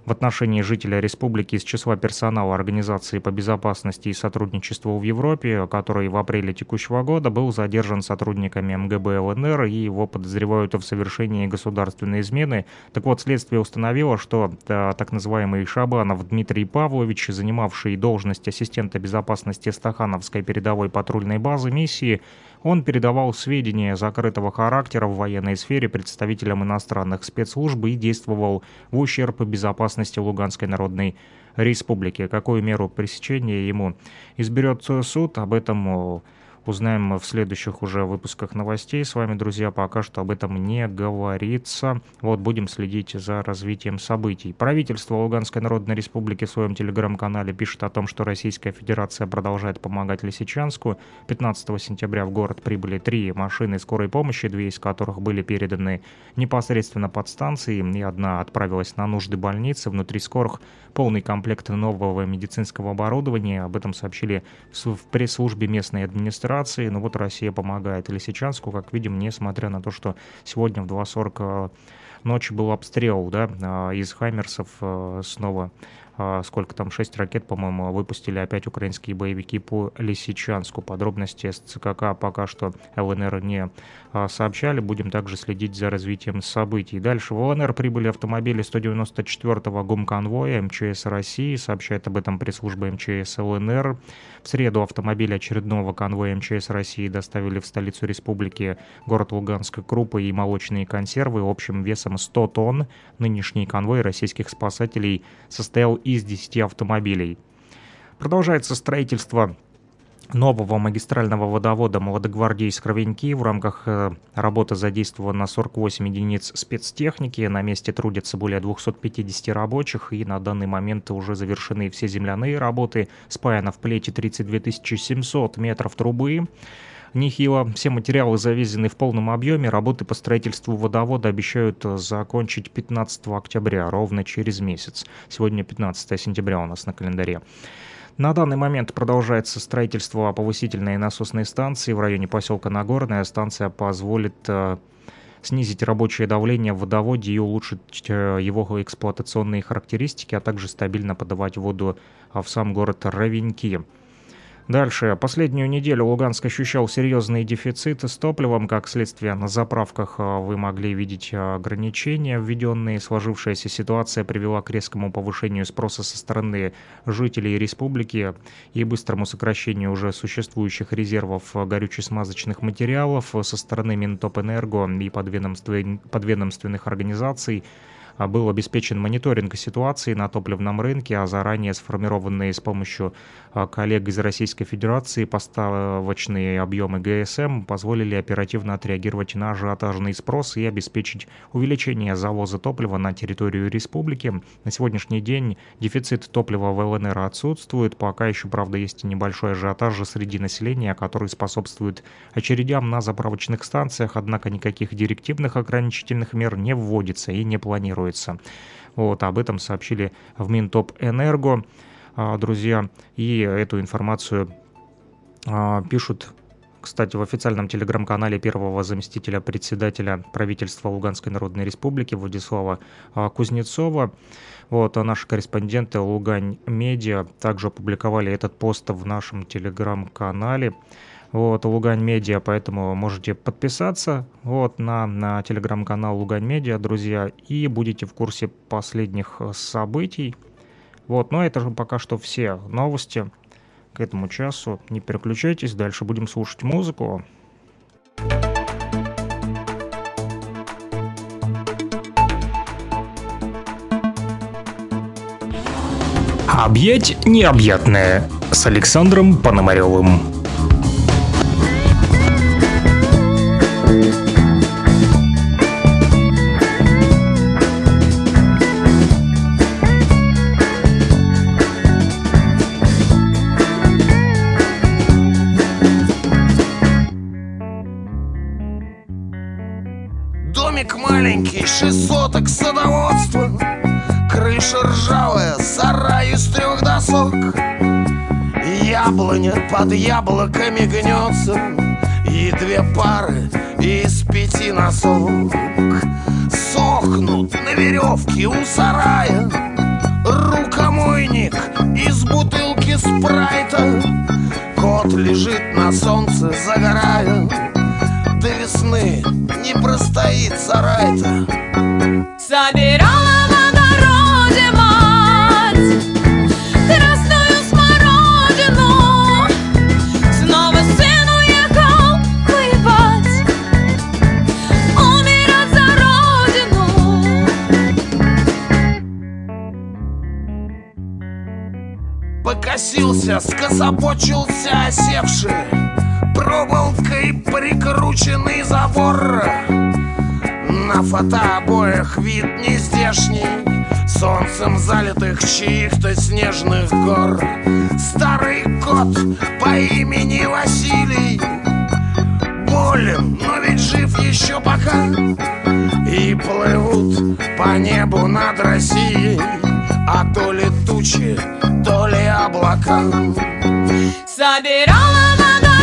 В отношении жителя республики из числа персонала Организации по безопасности и сотрудничеству в Европе, который в апреле текущего года был задержан сотрудниками МГБ ЛНР и его подозревают в совершении государственной измены. Так вот, следствие установило, что так называемый Шабанов Дмитрий Павлович, занимавший должность ассистента безопасности Стахановской передовой патрульной базы миссии, он передавал сведения закрытого характера в военной сфере представителям иностранных спецслужб и действовал в ущерб безопасности Луганской Народной Республики. Какую меру пресечения ему изберет суд, об этом узнаем в следующих уже выпусках новостей. С вами, друзья, пока что об этом не говорится. Вот будем следить за развитием событий. Правительство Луганской Народной Республики в своем телеграм-канале пишет о том, что Российская Федерация продолжает помогать Лисичанску. 15 сентября в город прибыли три машины скорой помощи, две из которых были переданы непосредственно под станции, и одна отправилась на нужды больницы. Внутри скорых полный комплект нового медицинского оборудования. Об этом сообщили в пресс-службе местной администрации операции. Но вот Россия помогает Лисичанску, как видим, несмотря на то, что сегодня в 2.40 ночи был обстрел да, а, из «Хаймерсов» э, снова сколько там, 6 ракет, по-моему, выпустили опять украинские боевики по Лисичанску. Подробности с пока что ЛНР не сообщали. Будем также следить за развитием событий. Дальше в ЛНР прибыли автомобили 194-го ГУМ-конвоя МЧС России. Сообщает об этом пресс-служба МЧС ЛНР. В среду автомобили очередного конвоя МЧС России доставили в столицу республики город Луганск крупы и молочные консервы общим весом 100 тонн. Нынешний конвой российских спасателей состоял из 10 автомобилей. Продолжается строительство нового магистрального водовода Молодогвардейск-Ровеньки. В рамках э, работы задействовано 48 единиц спецтехники. На месте трудятся более 250 рабочих. И на данный момент уже завершены все земляные работы. Спаяно в плете 32 700 метров трубы. Нехило. Все материалы завезены в полном объеме. Работы по строительству водовода обещают э, закончить 15 октября, ровно через месяц. Сегодня 15 сентября у нас на календаре. На данный момент продолжается строительство повысительной насосной станции в районе поселка Нагорная. Станция позволит э, снизить рабочее давление в водоводе и улучшить э, его эксплуатационные характеристики, а также стабильно подавать воду в сам город Равеньки. Дальше. Последнюю неделю Луганск ощущал серьезные дефициты с топливом. Как следствие, на заправках а, вы могли видеть ограничения, введенные. Сложившаяся ситуация привела к резкому повышению спроса со стороны жителей республики и быстрому сокращению уже существующих резервов горюче-смазочных материалов со стороны Минтопэнерго и подведомственных организаций. А был обеспечен мониторинг ситуации на топливном рынке, а заранее сформированные с помощью а, коллег из Российской Федерации поставочные объемы ГСМ позволили оперативно отреагировать на ажиотажный спрос и обеспечить увеличение завоза топлива на территорию республики. На сегодняшний день дефицит топлива в ЛНР отсутствует, пока еще, правда, есть небольшой ажиотаж среди населения, который способствует очередям на заправочных станциях, однако никаких директивных ограничительных мер не вводится и не планируется планируется. Вот, об этом сообщили в Минтоп-Энерго, а, друзья, и эту информацию а, пишут кстати, в официальном телеграм-канале первого заместителя председателя правительства Луганской Народной Республики Владислава а, Кузнецова. Вот, наши корреспонденты Лугань Медиа также опубликовали этот пост в нашем телеграм-канале вот, Лугань Медиа, поэтому можете подписаться вот, на, на телеграм-канал Лугань Медиа, друзья, и будете в курсе последних э, событий. Вот, но это же пока что все новости к этому часу. Не переключайтесь, дальше будем слушать музыку. Объять необъятное с Александром Пономаревым. Шесть соток садоводства. Крыша ржавая, сарай из трех досок. Яблоня под яблоками гнется И две пары из пяти носок. Сохнут на веревке у сарая. Рукомойник из бутылки спрайта. Кот лежит на солнце, загорая До весны. Не простоит сарай-то. Собирала в огороде мать Покосился, скособочился осевший. Проволокой прикрученный забор. На фотообоях вид нездешний Солнцем залитых чьих-то снежных гор. Старый кот по имени Василий. Болен, но ведь жив еще пока. И плывут по небу над Россией А то ли тучи, то ли облака. Собирала в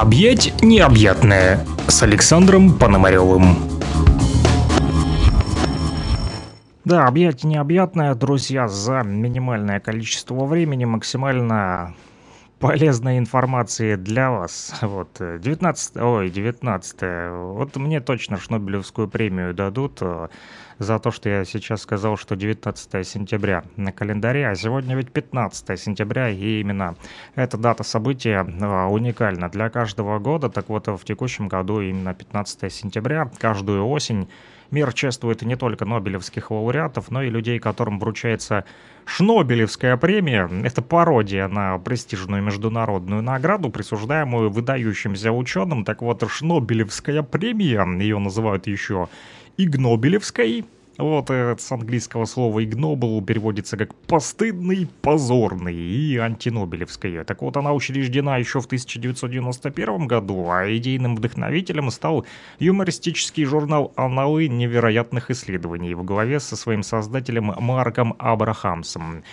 Объять необъятное с Александром Пономаревым. Да, объять необъятное, друзья, за минимальное количество времени, максимально полезной информации для вас. Вот, 19, ой, 19, вот мне точно Шнобелевскую премию дадут э, за то, что я сейчас сказал, что 19 сентября на календаре, а сегодня ведь 15 сентября, и именно эта дата события э, уникальна для каждого года. Так вот, в текущем году именно 15 сентября, каждую осень Мир чествует не только нобелевских лауреатов, но и людей, которым вручается Шнобелевская премия. Это пародия на престижную международную награду, присуждаемую выдающимся ученым. Так вот, Шнобелевская премия, ее называют еще Игнобелевской, вот с английского слова «игнобл» переводится как «постыдный», «позорный» и «антинобелевская». Так вот, она учреждена еще в 1991 году, а идейным вдохновителем стал юмористический журнал «Аналы невероятных исследований» в главе со своим создателем Марком Абрахамсом.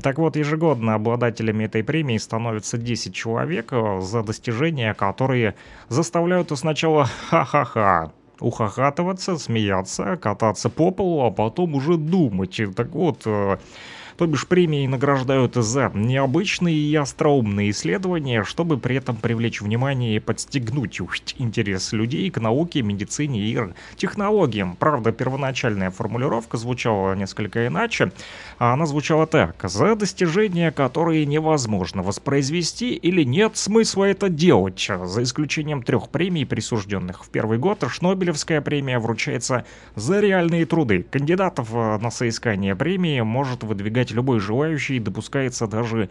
Так вот, ежегодно обладателями этой премии становятся 10 человек э, за достижения, которые заставляют сначала ха-ха-ха, ухахатываться, смеяться, кататься по полу, а потом уже думать. Так вот, э, то бишь премии награждают за необычные и остроумные исследования, чтобы при этом привлечь внимание и подстегнуть интерес людей к науке, медицине и технологиям. Правда, первоначальная формулировка звучала несколько иначе. А она звучала так. За достижения, которые невозможно воспроизвести или нет смысла это делать. За исключением трех премий, присужденных в первый год, Шнобелевская премия вручается за реальные труды. Кандидатов на соискание премии может выдвигать любой желающий, допускается даже,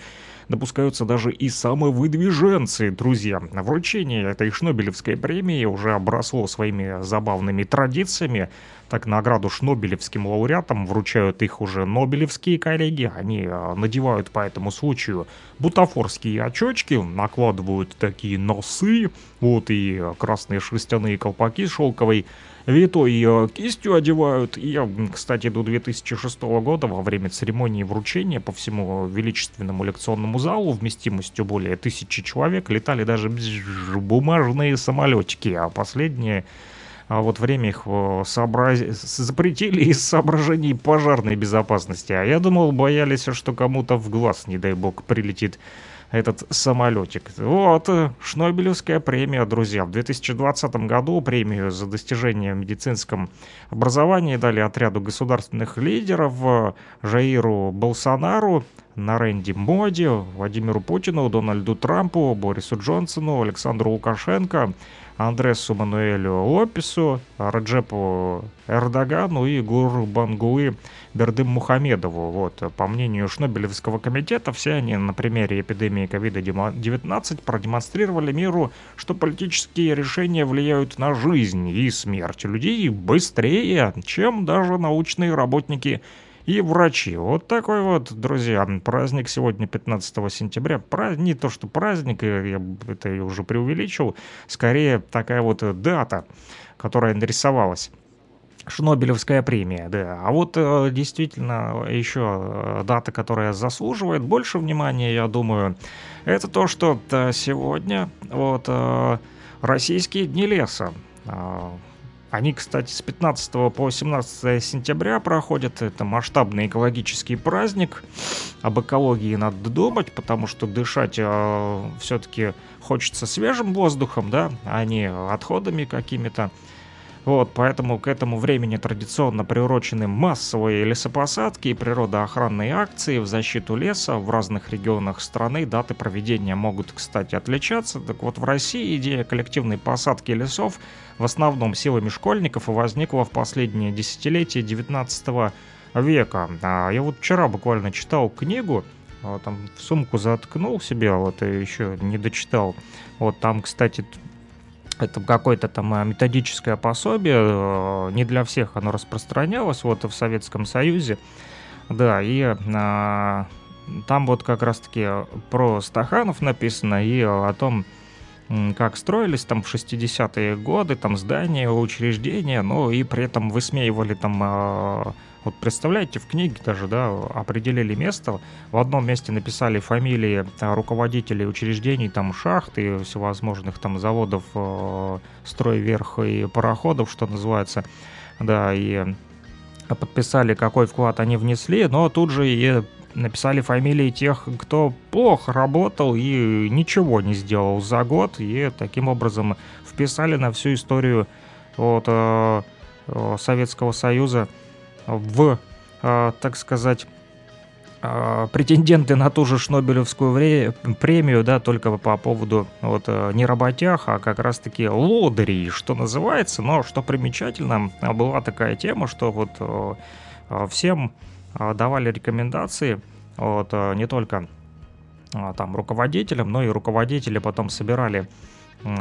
допускаются даже и самые выдвиженцы, друзья. Вручение этой Шнобелевской премии уже обросло своими забавными традициями. Так награду Шнобелевским лауреатам вручают их уже нобелевские коллеги. Они а, надевают по этому случаю бутафорские очечки, накладывают такие носы, вот и красные шерстяные колпаки шелковой витой кистью одевают. И кстати, до 2006 года во время церемонии вручения по всему величественному лекционному залу вместимостью более тысячи человек летали даже бумажные самолетики, а последние а вот время их э, сообраз... запретили из соображений пожарной безопасности. А я думал, боялись, что кому-то в глаз, не дай бог, прилетит этот самолетик. Вот, Шнобелевская премия, друзья. В 2020 году премию за достижение в медицинском образовании дали отряду государственных лидеров Жаиру Болсонару, Наренди Моди, Владимиру Путину, Дональду Трампу, Борису Джонсону, Александру Лукашенко, Андресу Мануэлю Лопесу, Раджепу Эрдогану и Гурбангулы Бердым Мухамедову. Вот, по мнению Шнобелевского комитета, все они на примере эпидемии COVID-19 продемонстрировали миру, что политические решения влияют на жизнь и смерть людей быстрее, чем даже научные работники и врачи. Вот такой вот, друзья, праздник сегодня 15 сентября. Пра... Не то, что праздник, я это уже преувеличил, скорее такая вот дата, которая нарисовалась. Шнобелевская премия, да. А вот э, действительно еще э, дата, которая заслуживает больше внимания, я думаю, это то, что э, сегодня вот российские дни леса. Они, кстати, с 15 по 18 сентября проходят. Это масштабный экологический праздник. Об экологии надо думать, потому что дышать э, все-таки хочется свежим воздухом, да, а не отходами какими-то. Вот, поэтому к этому времени традиционно приурочены массовые лесопосадки и природоохранные акции в защиту леса в разных регионах страны. Даты проведения могут, кстати, отличаться. Так вот, в России идея коллективной посадки лесов в основном силами школьников и возникла в последние десятилетия 19 века. А я вот вчера буквально читал книгу, а, там в сумку заткнул себе, вот и еще не дочитал. Вот там, кстати, это какое-то там э, методическое пособие, э, не для всех оно распространялось, вот в Советском Союзе, да, и а, там вот как раз-таки про Стаханов написано и о том, как строились там в 60-е годы, там здания, учреждения, но и при этом высмеивали там вот представляете, в книге даже, да, определили место, в одном месте написали фамилии а, руководителей учреждений, там, шахт и всевозможных там заводов, э, стройверх и пароходов, что называется, да, и подписали, какой вклад они внесли, но тут же и написали фамилии тех, кто плохо работал и ничего не сделал за год, и таким образом вписали на всю историю вот, э, э Советского Союза в, э, так сказать, э, претенденты на ту же Шнобелевскую премию, да, только по поводу вот э, не работях, а как раз-таки лодырей, что называется. Но что примечательно, была такая тема, что вот всем давали рекомендации, вот не только там руководителям, но и руководители потом собирали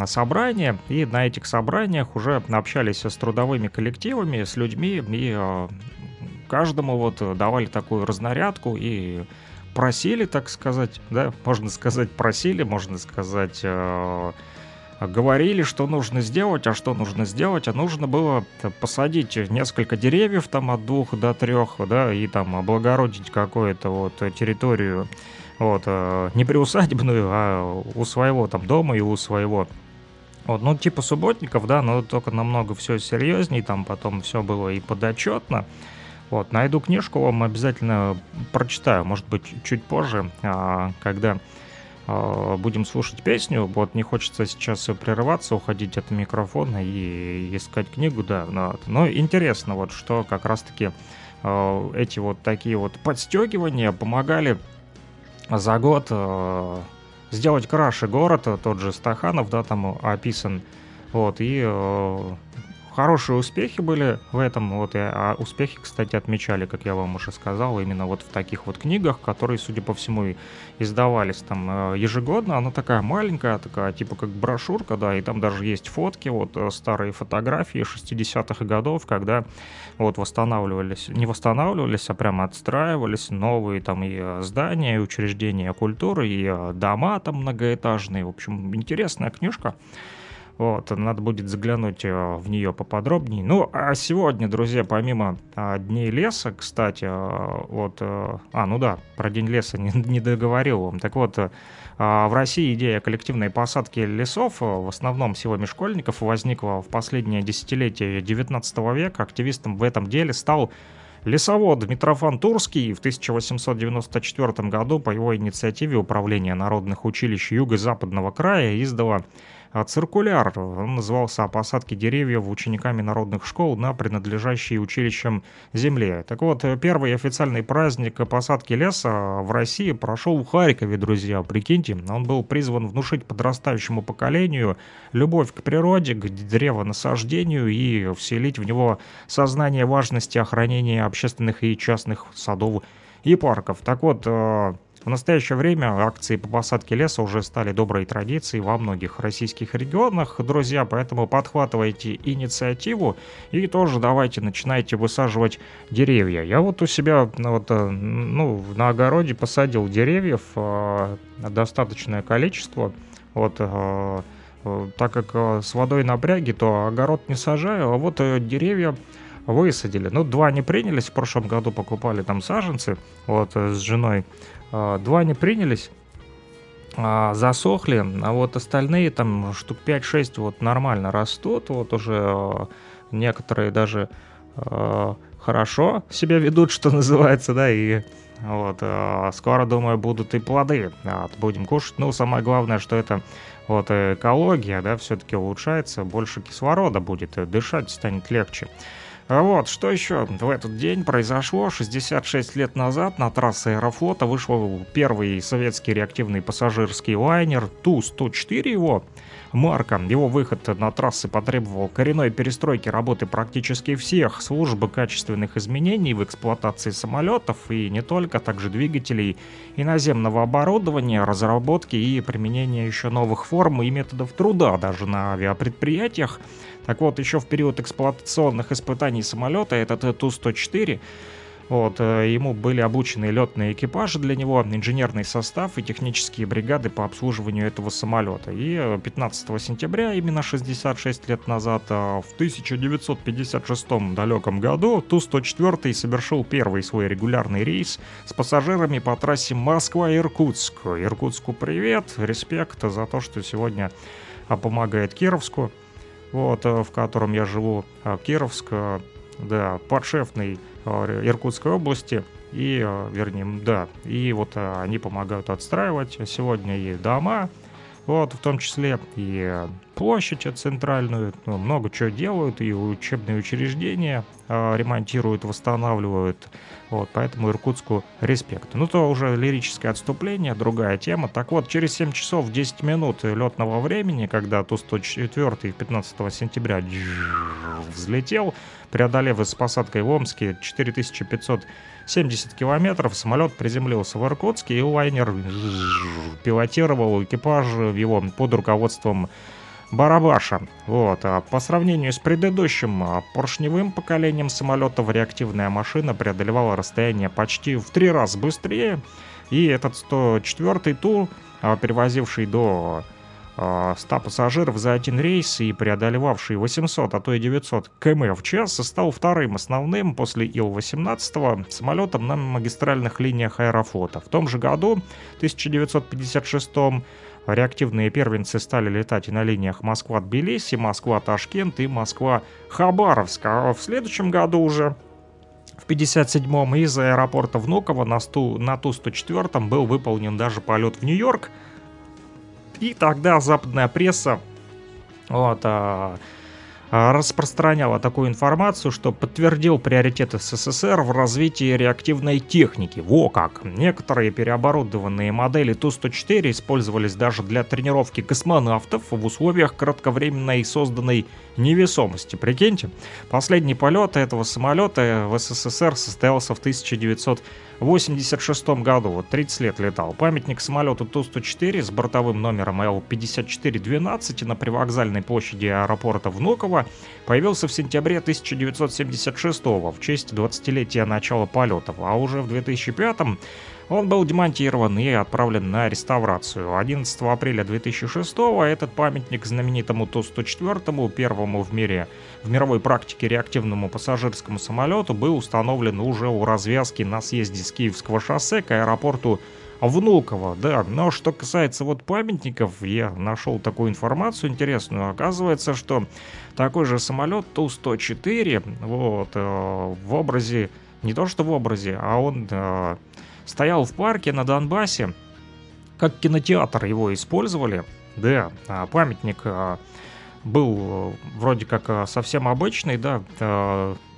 собрания, и на этих собраниях уже общались с трудовыми коллективами, с людьми, и каждому вот давали такую разнарядку и просили, так сказать, да, можно сказать, просили, можно сказать, э, говорили, что нужно сделать, а что нужно сделать, а нужно было посадить несколько деревьев там от двух до трех, да, и там облагородить какую-то вот территорию, вот, э, не приусадебную, а у своего там дома и у своего вот, ну, типа субботников, да, но только намного все серьезней, там потом все было и подотчетно. Вот, найду книжку, вам обязательно прочитаю, может быть, чуть позже, а, когда а, будем слушать песню. Вот не хочется сейчас прерываться, уходить от микрофона и искать книгу, да. Но, но интересно, вот что как раз-таки а, эти вот такие вот подстегивания помогали за год сделать краше город, тот же Стаханов, да, там описан. Вот, и хорошие успехи были в этом. Вот, и, а успехи, кстати, отмечали, как я вам уже сказал, именно вот в таких вот книгах, которые, судя по всему, издавались там э, ежегодно. Она такая маленькая, такая типа как брошюрка, да, и там даже есть фотки, вот э, старые фотографии 60-х годов, когда вот восстанавливались, не восстанавливались, а прямо отстраивались новые там и э, здания, и учреждения культуры, и э, дома там многоэтажные. В общем, интересная книжка. Вот, надо будет заглянуть э, в нее поподробнее. Ну, а сегодня, друзья, помимо а, Дней леса, кстати, а, вот... э, А, ну да, про День леса не, не договорил вам. Так вот, э, а, в России идея коллективной посадки лесов, э, в основном силами школьников, возникла в последнее десятилетие 19 века. Активистом в этом деле стал Лесовод Митрофан Турский в 1894 году по его инициативе Управление народных училищ Юго-Западного края издало циркуляр. Он назывался «О посадке деревьев учениками народных школ на принадлежащей училищам земле». Так вот, первый официальный праздник посадки леса в России прошел в Харькове, друзья, прикиньте. Он был призван внушить подрастающему поколению любовь к природе, к древонасаждению и вселить в него сознание важности охранения общественных и частных садов и парков. Так вот, э, в настоящее время акции по посадке леса уже стали доброй традицией во многих российских регионах, друзья, поэтому подхватывайте инициативу и тоже давайте начинайте высаживать деревья. Я вот у себя ну, вот, э, ну, на огороде посадил деревьев э, достаточное количество. Вот, э, так как с водой напряги, то огород не сажаю, а вот деревья высадили. Ну, два не принялись, в прошлом году покупали там саженцы, вот, э, с женой. А, Два не принялись, а, засохли, а вот остальные там штук 5-6 вот нормально растут, вот уже э, некоторые даже э, хорошо себя ведут, что называется, да, и вот скоро, думаю, будут и плоды, вот, будем кушать. Ну, самое главное, что это вот экология, да, все-таки улучшается, больше кислорода будет, дышать станет легче. А Вот, что еще в этот день произошло? 66 лет назад на трассе Аэрофлота вышел первый советский реактивный пассажирский лайнер Ту-104 его марка. Его выход на трассы потребовал коренной перестройки работы практически всех служб качественных изменений в эксплуатации самолетов и не только, также двигателей и наземного оборудования, разработки и применения еще новых форм и методов труда даже на авиапредприятиях. Так вот, еще в период эксплуатационных испытаний самолета этот Ту-104 вот, э, ему были обучены летные экипажи для него, инженерный состав и технические бригады по обслуживанию этого самолета. И э, 15 сентября, именно 66 лет назад, э, в 1956 далеком году, Ту-104 совершил первый свой регулярный рейс с пассажирами по трассе Москва-Иркутск. Иркутску привет, респект за то, что сегодня помогает Кировску, вот, э, в котором я живу, а, Кировск, э, да, подшефный э, Иркутской области, и, э, вернее, да, и вот э, они помогают отстраивать сегодня и дома, вот, в том числе и э, площадь центральную, ну, много чего делают, и учебные учреждения, э, ремонтируют, восстанавливают. Вот, поэтому Иркутску респект. Ну, то уже лирическое отступление, другая тема. Так вот, через 7 часов 10 минут летного времени, когда Ту-104 15 сентября взлетел, преодолев с посадкой в Омске 4570 километров, самолет приземлился в Иркутске, и лайнер пилотировал экипаж его под руководством Барабаша. Вот. А по сравнению с предыдущим а, поршневым поколением самолетов, реактивная машина преодолевала расстояние почти в три раза быстрее. И этот 104-й Ту, а, перевозивший до 100 пассажиров за один рейс и преодолевавший 800, а то и 900 км в час, стал вторым основным после Ил-18 самолетом на магистральных линиях аэрофлота. В том же году, 1956 Реактивные первенцы стали летать и на линиях Москва-Тбилиси, Москва-Ташкент и Москва-Хабаровск. А в следующем году уже в 57-м из аэропорта Внуково на, Сту, на Ту-104 был выполнен даже полет в Нью-Йорк. И тогда западная пресса вот, а, а, распространяла такую информацию, что подтвердил приоритет СССР в развитии реактивной техники. Во как! Некоторые переоборудованные модели Ту-104 использовались даже для тренировки космонавтов в условиях кратковременной созданной невесомости. Прикиньте, последний полет этого самолета в СССР состоялся в 1900 1986 году, вот 30 лет летал. Памятник самолету Ту-104 с бортовым номером Л-5412 на привокзальной площади аэропорта Внуково появился в сентябре 1976 в честь 20-летия начала полетов, а уже в 2005 он был демонтирован и отправлен на реставрацию. 11 апреля 2006 этот памятник знаменитому Ту-104, первому в мире в мировой практике реактивному пассажирскому самолету, был установлен уже у развязки на съезде с Киевского шоссе к аэропорту Внуково, да. Но что касается вот памятников, я нашел такую информацию интересную. Оказывается, что такой же самолет Ту-104, вот, э, в образе, не то что в образе, а он э, стоял в парке на Донбассе, как кинотеатр его использовали. Да, а памятник а, был э, вроде как а, совсем обычный, да,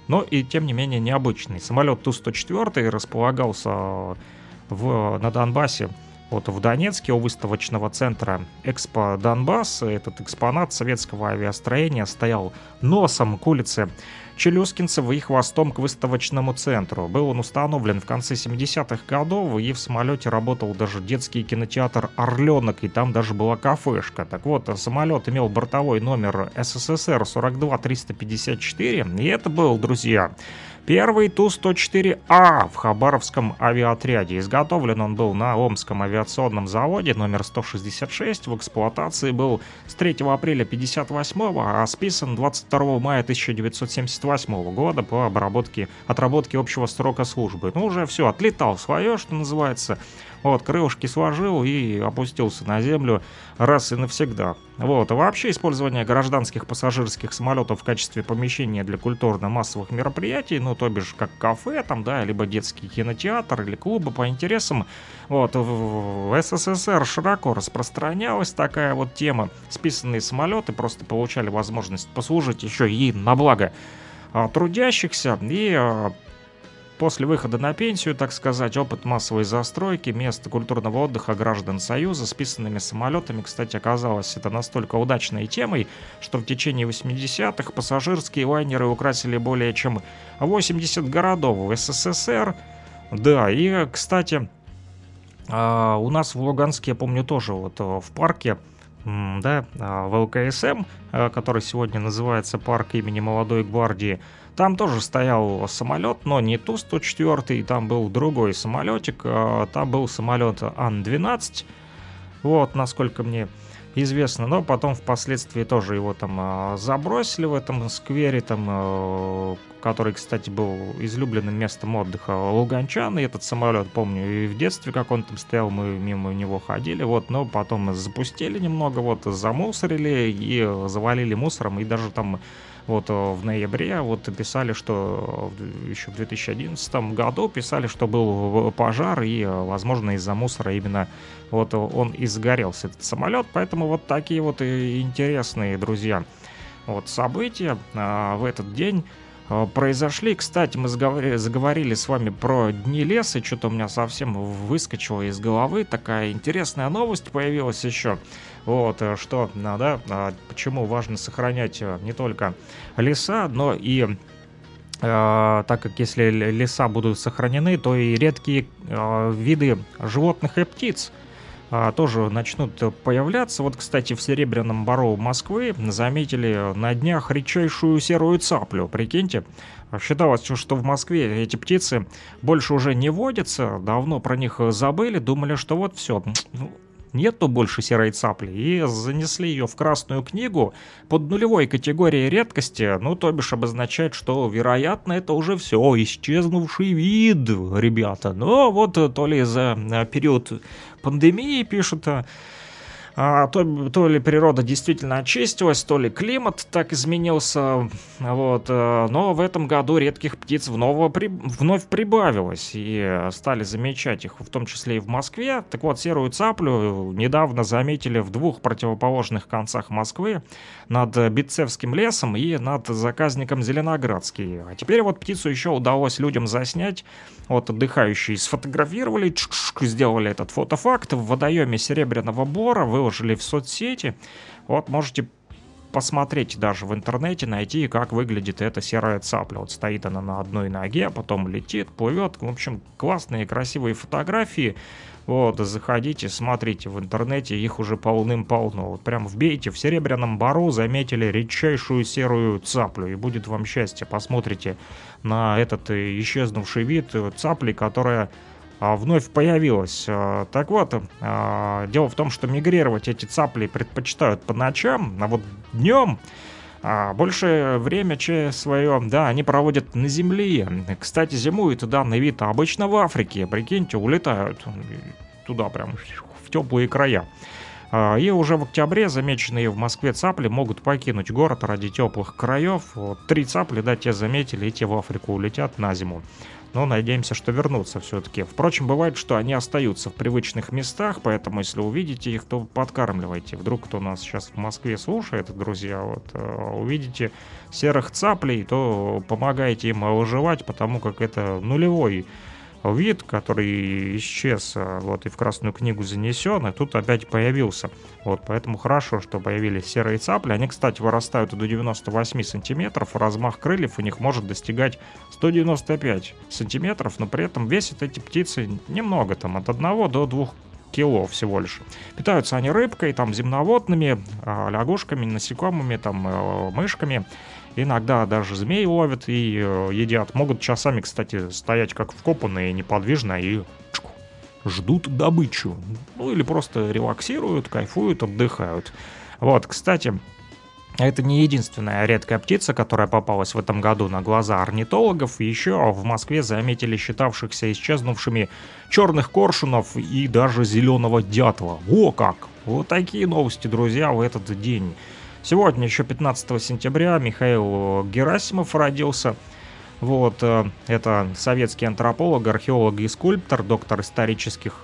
но и тем не менее необычный. Самолет Ту-104 располагался в, на Донбассе, вот в Донецке у выставочного центра Экспо Донбасс. Этот экспонат советского авиастроения стоял носом к улице Челюскинцев и хвостом к выставочному центру. Был он установлен в конце 70-х годов, и в самолете работал даже детский кинотеатр «Орленок», и там даже была кафешка. Так вот, самолет имел бортовой номер СССР 42354, и это был, друзья, Первый Ту-104А в Хабаровском авиаотряде. Изготовлен он был на Омском авиационном заводе номер 166. В эксплуатации был с 3 апреля 58 а списан 22 мая 1978 года по обработке, отработке общего срока службы. Ну, уже все, отлетал свое, что называется. Вот, крылышки сложил и опустился на землю раз и навсегда. Вот, а вообще использование гражданских пассажирских самолетов в качестве помещения для культурно-массовых мероприятий, ну, то бишь, как кафе там, да, либо детский кинотеатр или клубы по интересам, вот, в СССР широко распространялась такая вот тема. Списанные самолеты просто получали возможность послужить еще и на благо а, трудящихся и а, После выхода на пенсию, так сказать, опыт массовой застройки, место культурного отдыха граждан Союза с писанными самолетами, кстати, оказалось это настолько удачной темой, что в течение 80-х пассажирские лайнеры украсили более чем 80 городов в СССР. Да, и, кстати, а, у нас в Луганске, я помню, тоже вот э, в парке да, а, в ЛКСМ, э, который сегодня называется парк имени Молодой Гвардии, там тоже стоял самолет, но не Ту-104, там был другой самолетик, а, там был самолет Ан-12, вот, насколько мне известно, но потом впоследствии тоже его там а, забросили в этом сквере, там, а, который, кстати, был излюбленным местом отдыха луганчан, и этот самолет, помню, и в детстве, как он там стоял, мы мимо него ходили, вот, но потом запустили немного, вот, замусорили и завалили мусором, и даже там вот э, в ноябре вот писали, что еще в 2011 году писали, что был пожар и, э, возможно, из-за мусора именно вот он и сгорелся, этот самолет. Поэтому вот такие вот интересные, друзья, вот события а, в этот день э, произошли. Кстати, мы заговори- заговорили с вами про дни леса, что-то у меня совсем выскочило из головы. Такая интересная новость появилась еще. Вот, э, что, ну, да, а, почему важно сохранять э, не только леса, но и э, так как если леса будут сохранены, то и редкие виды животных и птиц а, тоже начнут появляться. Вот, кстати, в Серебряном Бару Москвы заметили на днях редчайшую серую цаплю. Прикиньте, считалось, что в Москве эти птицы больше уже не водятся, давно про них забыли, думали, что вот все, нету больше серой цапли, и занесли ее в Красную книгу под нулевой категорией редкости, ну, то бишь обозначает, что, вероятно, это уже все, исчезнувший вид, ребята. Но вот э, то ли за э, период пандемии пишут, а, то, то ли природа действительно очистилась, то ли климат так изменился, вот, э, но в этом году редких птиц вновь, при, вновь прибавилось, и стали замечать их, в том числе и в Москве. Так вот, серую цаплю недавно заметили в двух противоположных концах Москвы, над Битцевским лесом и над заказником Зеленоградский. А теперь вот птицу еще удалось людям заснять, вот отдыхающие сфотографировали, сделали этот фотофакт в водоеме Серебряного Бора, выложили в соцсети. Вот можете посмотреть даже в интернете, найти, как выглядит эта серая цапля. Вот стоит она на одной ноге, а потом летит, плывет. В общем, классные, красивые фотографии. Вот, заходите, смотрите в интернете, их уже полным-полно. Вот прям вбейте в Серебряном Бару, заметили редчайшую серую цаплю, и будет вам счастье. Посмотрите на этот э, исчезнувший вид э, цапли, которая вновь появилась. А, Так вот, а, дело в том, что мигрировать эти цапли предпочитают по ночам, а вот днем а больше время че свое, да, они проводят на земле. Кстати, зимует данный вид обычно в Африке. Прикиньте, улетают туда прям в теплые края. А, И уже в октябре замеченные в Москве цапли могут покинуть город ради теплых краев. Вот три цапли, да, те заметили, и те в Африку улетят на зиму. Но надеемся, что вернутся все-таки. Впрочем, бывает, что они остаются в привычных местах, поэтому если увидите их, то подкармливайте. Вдруг кто нас сейчас в Москве слушает, друзья, вот э, увидите серых цаплей, то помогайте им выживать, потому как это нулевой вид, который исчез, а, вот, и в Красную книгу занесен, и тут опять появился. Вот, поэтому хорошо, что появились серые цапли. Они, кстати, вырастают до 98 сантиметров, размах крыльев у них может достигать 195 сантиметров, но при этом весят эти птицы немного, там, от 1 до 2 кило всего лишь. Питаются они рыбкой, там, земноводными, а, лягушками, насекомыми, там, э, мышками. Иногда даже змей ловят и э, едят. Могут часами, кстати, стоять как вкопанные, неподвижно и ждут добычу. Ну или просто релаксируют, кайфуют, отдыхают. Вот, кстати, это не единственная редкая птица, которая попалась в этом году на глаза орнитологов. Еще в Москве заметили считавшихся исчезнувшими черных коршунов и даже зеленого дятла. О как! Вот такие новости, друзья, в этот день. Сегодня, еще 15 сентября, Михаил Герасимов родился. Вот, э, это советский антрополог, археолог и скульптор, доктор исторических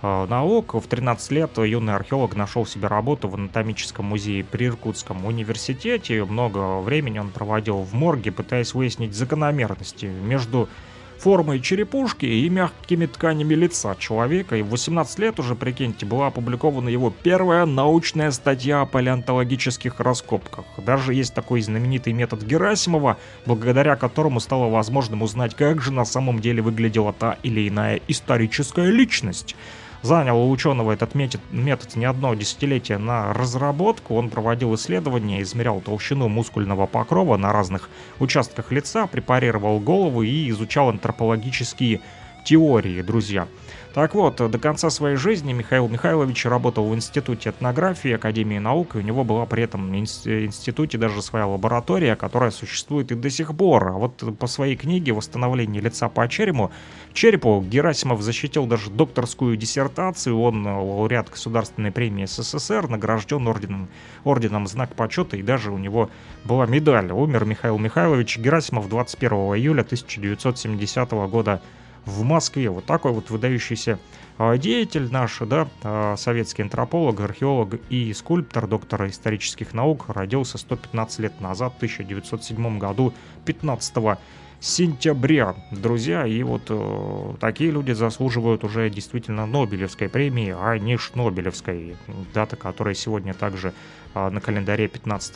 э, наук. В 13 лет юный археолог нашел себе работу в анатомическом музее при Иркутском университете. Много времени он проводил в морге, пытаясь выяснить закономерности между формой черепушки и мягкими тканями лица человека. И в 18 лет уже, прикиньте, была опубликована его первая научная статья о палеонтологических раскопках. Даже есть такой знаменитый метод Герасимова, благодаря которому стало возможным узнать, как же на самом деле выглядела та или иная историческая личность. Занял у ученого этот метод, метод не одно десятилетие на разработку. Он проводил исследования, измерял толщину мускульного покрова на разных участках лица, препарировал голову и изучал антропологические теории, друзья. Так вот, до конца своей жизни Михаил Михайлович работал в Институте этнографии Академии наук, и у него была при этом институте даже своя лаборатория, которая существует и до сих пор. А вот по своей книге «Восстановление лица по черепу» черепу Герасимов защитил даже докторскую диссертацию, он лауреат Государственной премии СССР, награжден орденом, орденом Знак почета, и даже у него была медаль. Умер Михаил Михайлович Герасимов 21 июля 1970 года в Москве. Вот такой вот выдающийся а, деятель наш, да, а, советский антрополог, археолог и скульптор, доктор исторических наук, родился 115 лет назад, в 1907 году, 15 сентября, друзья, и вот э, такие люди заслуживают уже действительно Нобелевской премии, а не Шнобелевской, дата которая сегодня также э, на календаре 15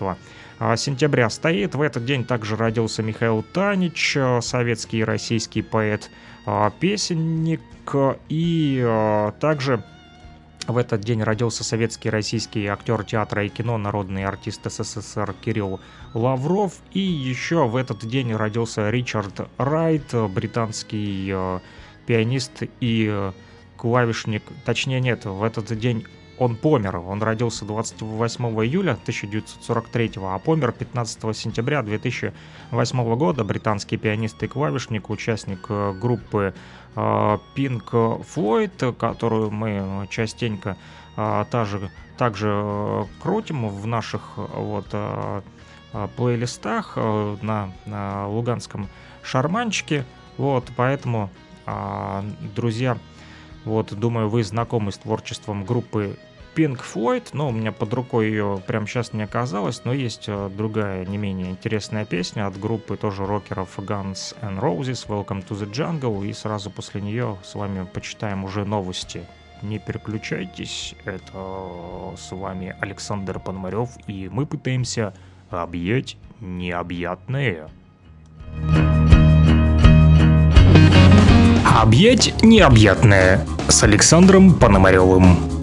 э, сентября стоит. В этот день также родился Михаил Танич, советский и российский поэт, песенник, и э, также в этот день родился советский российский актер театра и кино, народный артист СССР Кирилл Лавров. И еще в этот день родился Ричард Райт, британский э, пианист и клавишник. Точнее нет, в этот день он помер. Он родился 28 июля 1943, а помер 15 сентября 2008 года. Британский пианист и клавишник, участник э, группы э, Pink Floyd, которую мы частенько э, также, также крутим в наших вот плейлистах на, на луганском шарманчике. Вот, поэтому, друзья, вот, думаю, вы знакомы с творчеством группы Pink Floyd, но у меня под рукой ее прямо сейчас не оказалось, но есть э, другая не менее интересная песня от группы тоже рокеров Guns N' Roses, Welcome to the Jungle, и сразу после нее с вами почитаем уже новости. Не переключайтесь, это с вами Александр Пономарев, и мы пытаемся объять необъятное. Объять необъятное с Александром Пономаревым.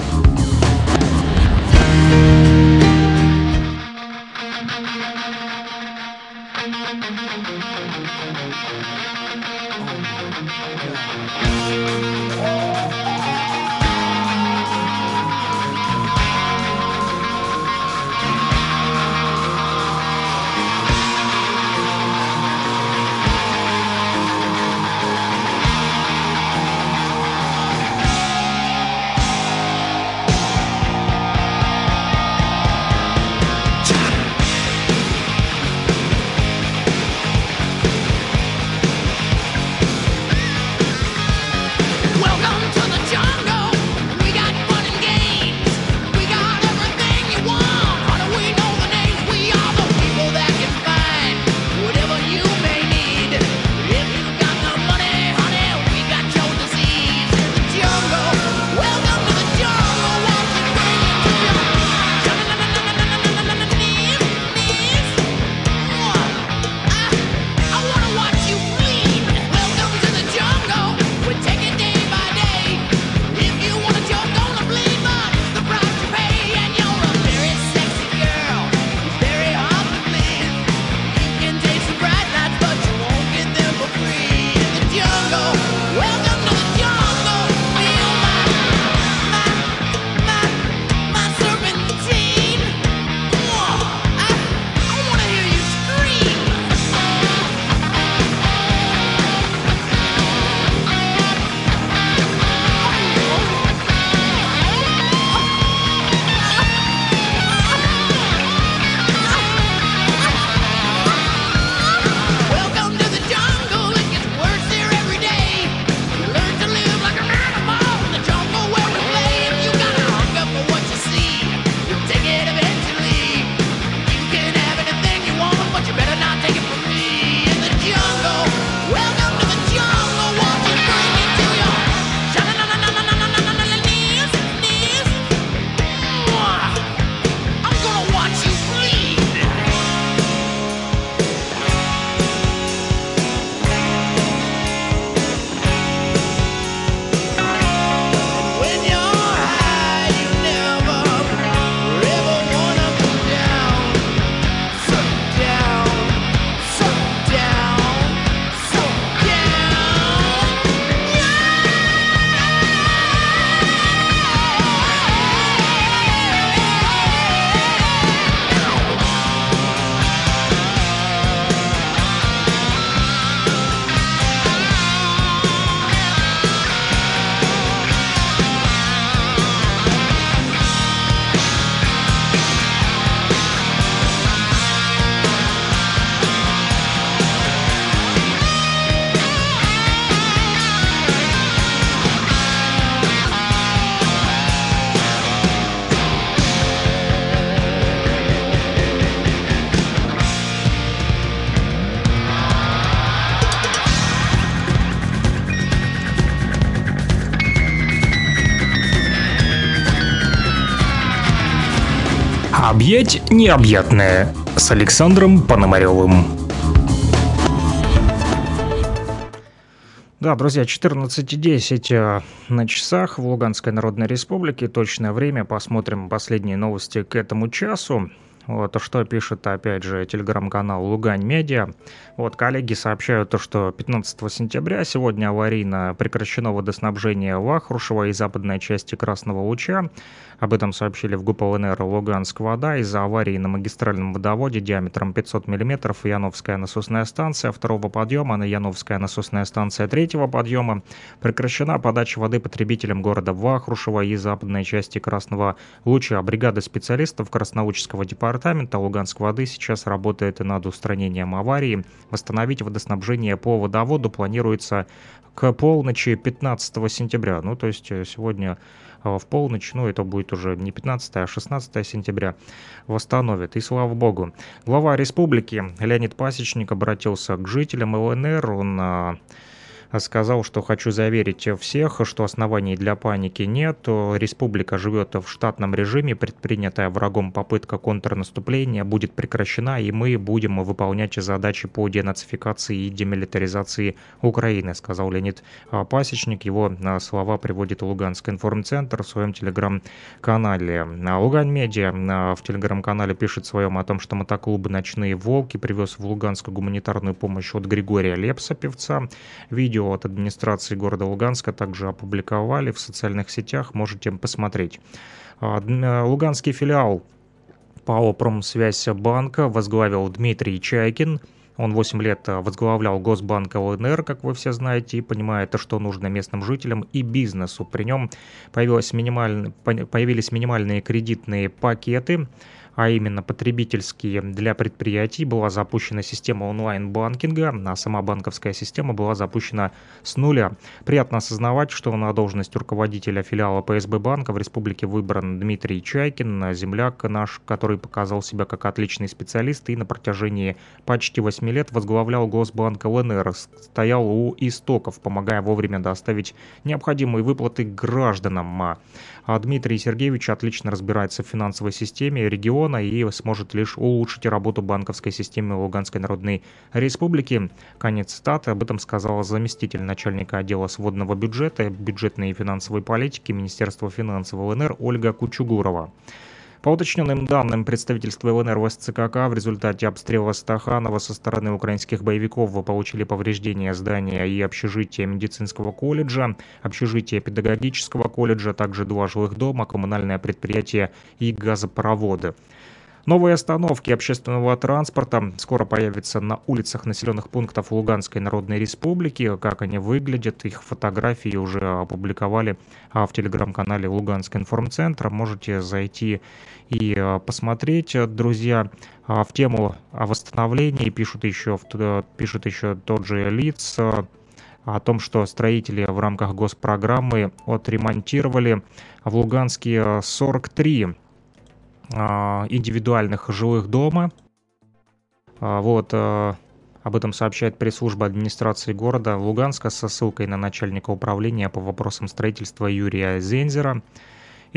Объять необъятное с Александром Пономаревым. Да, друзья, 14.10 э, на часах в Луганской Народной Республике. Точное время. Посмотрим последние новости к этому часу. Вот, что пишет, опять же, телеграм-канал Лугань Медиа. Вот, коллеги сообщают, то, что 15 сентября сегодня аварийно прекращено водоснабжение Вахрушева и западной части Красного Луча. Об этом сообщили в ГУП ЛНР «Луганск-Вода». Из-за аварии на магистральном водоводе диаметром 500 мм Яновская насосная станция второго подъема на Яновская насосная станция третьего подъема прекращена подача воды потребителям города Вахрушева и западной части Красного Луча. Бригада специалистов Красноучского департамента Луганск-Воды сейчас работает над устранением аварии. Восстановить водоснабжение по водоводу планируется к полночи 15 сентября. Ну, то есть э, сегодня в полночь, ну это будет уже не 15, а 16 сентября, восстановят. И слава богу. Глава республики Леонид Пасечник обратился к жителям ЛНР. Он а, сказал, что хочу заверить всех, что оснований для паники нет. Республика живет в штатном режиме, предпринятая врагом попытка контрнаступления будет прекращена, и мы будем выполнять задачи по денацификации и демилитаризации Украины, сказал Леонид Пасечник. Его а, слова приводит Луганский информцентр в своем телеграм-канале. Лугань Медиа а, в телеграм-канале пишет в своем о том, что мотоклуб «Ночные волки» привез в Луганск гуманитарную помощь от Григория Лепса, певца. Видео видео от администрации города Луганска также опубликовали в социальных сетях, можете посмотреть. Луганский филиал ПАО «Промсвязь банка» возглавил Дмитрий Чайкин. Он 8 лет возглавлял Госбанк ЛНР, как вы все знаете, и понимает, что нужно местным жителям и бизнесу. При нем появились минимальные кредитные пакеты – а именно потребительские для предприятий, была запущена система онлайн-банкинга, а сама банковская система была запущена с нуля. Приятно осознавать, что на должность руководителя филиала ПСБ банка в республике выбран Дмитрий Чайкин, земляк наш, который показал себя как отличный специалист и на протяжении почти 8 лет возглавлял Госбанк ЛНР, стоял у истоков, помогая вовремя доставить необходимые выплаты гражданам. А Дмитрий Сергеевич отлично разбирается в финансовой системе региона и сможет лишь улучшить работу банковской системы Луганской Народной Республики. Конец цитаты. Об этом сказала заместитель начальника отдела сводного бюджета, бюджетной и финансовой политики Министерства финансов ЛНР Ольга Кучугурова. По уточненным данным представительства ЛНР в СЦКК, в результате обстрела Стаханова со стороны украинских боевиков вы получили повреждения здания и общежития медицинского колледжа, общежития педагогического колледжа, также два жилых дома, коммунальное предприятие и газопроводы. Новые остановки общественного транспорта скоро появятся на улицах населенных пунктов Луганской Народной Республики. Как они выглядят, их фотографии уже опубликовали а, в телеграм-канале Луганский информцентр. Можете зайти и а, посмотреть, друзья. А, в тему о восстановлении пишут еще, пишут еще тот же лиц о том, что строители в рамках госпрограммы отремонтировали в Луганске 43 а, индивидуальных жилых дома. А, вот, а, об этом сообщает пресс-служба администрации города Луганска со ссылкой на начальника управления по вопросам строительства Юрия Зензера.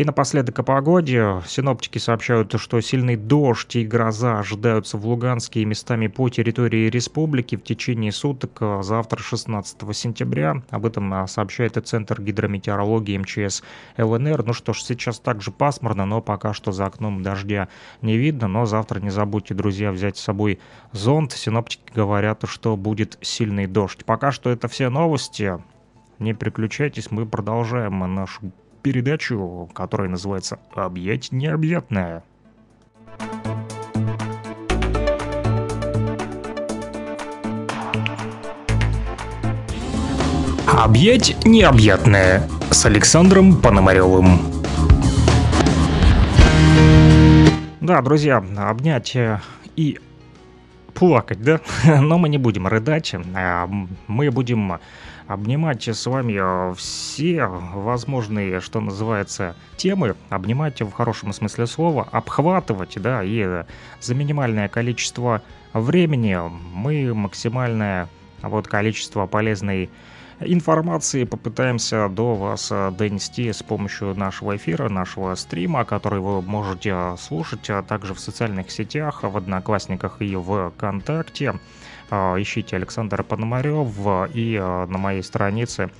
И напоследок о погоде. Синоптики сообщают, что сильный дождь и гроза ожидаются в Луганске и местами по территории республики в течение суток а, завтра 16 сентября. Об этом а, сообщает и Центр гидрометеорологии МЧС ЛНР. Ну что ж, сейчас также пасмурно, но пока что за окном дождя не видно. Но завтра не забудьте, друзья, взять с собой зонт. Синоптики говорят, что будет сильный дождь. Пока что это все новости. Не переключайтесь, мы продолжаем нашу передачу, которая называется «Объять необъятное». «Объять необъятное» с Александром Пономаревым. Да, друзья, обнять э, и плакать, да? Но мы не будем рыдать, а мы будем обнимать с вами э, все возможные, что называется, темы, обнимать в хорошем смысле слова, обхватывать, да, и за минимальное количество времени мы максимальное вот количество полезной информации попытаемся до вас э, донести с помощью нашего эфира, нашего стрима, который вы можете слушать а также в социальных сетях, в Одноклассниках и в ВКонтакте. А, ищите Александр Пономарев и а, на моей странице